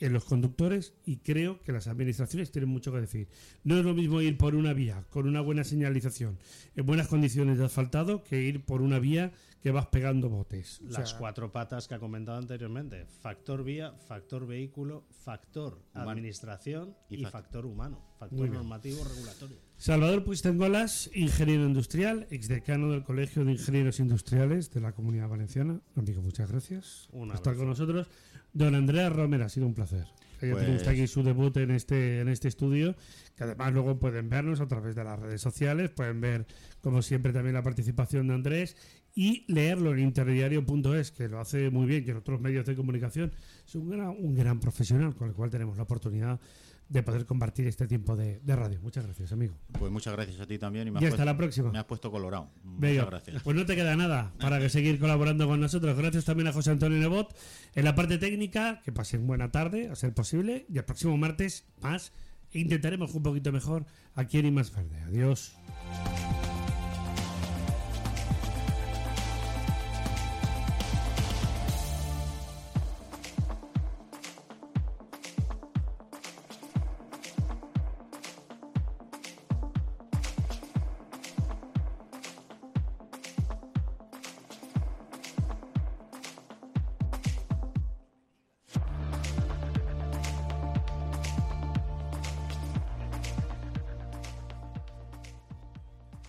en los conductores y creo que las administraciones tienen mucho que decir. No es lo mismo ir por una vía con una buena señalización, en buenas condiciones de asfaltado, que ir por una vía que vas pegando botes. O Las sea, cuatro patas que ha comentado anteriormente. Factor vía, factor vehículo, factor Humano. administración Y y, fac- factor humano. Factor normativo regulatorio. Salvador Puigdengolas, ingeniero industrial, exdecano del Colegio de Ingenieros Industriales de la Comunidad Valenciana. Amigo, muchas gracias por estar con nosotros. Don Andrea Romero, ha sido un placer. Pues- aquí su debut en este, en este estudio, que además luego pueden vernos a través de las redes sociales, pueden ver, como siempre, también la participación de Andrés y leerlo en interdiario.es, que lo hace muy bien, y en otros medios de comunicación. Es un gran, un gran profesional con el cual tenemos la oportunidad de poder compartir este tiempo de, de radio. Muchas gracias, amigo. Pues muchas gracias a ti también y me Y has, hasta puesto, la próxima. me has puesto colorado. Muchas gracias. pues no te queda nada para que seguir colaborando con nosotros. Gracias también a José Antonio Nebot en la parte técnica. Que pasen buena tarde, a ser posible. Y el próximo martes más. E intentaremos un poquito mejor aquí en I Más Verde. Adiós.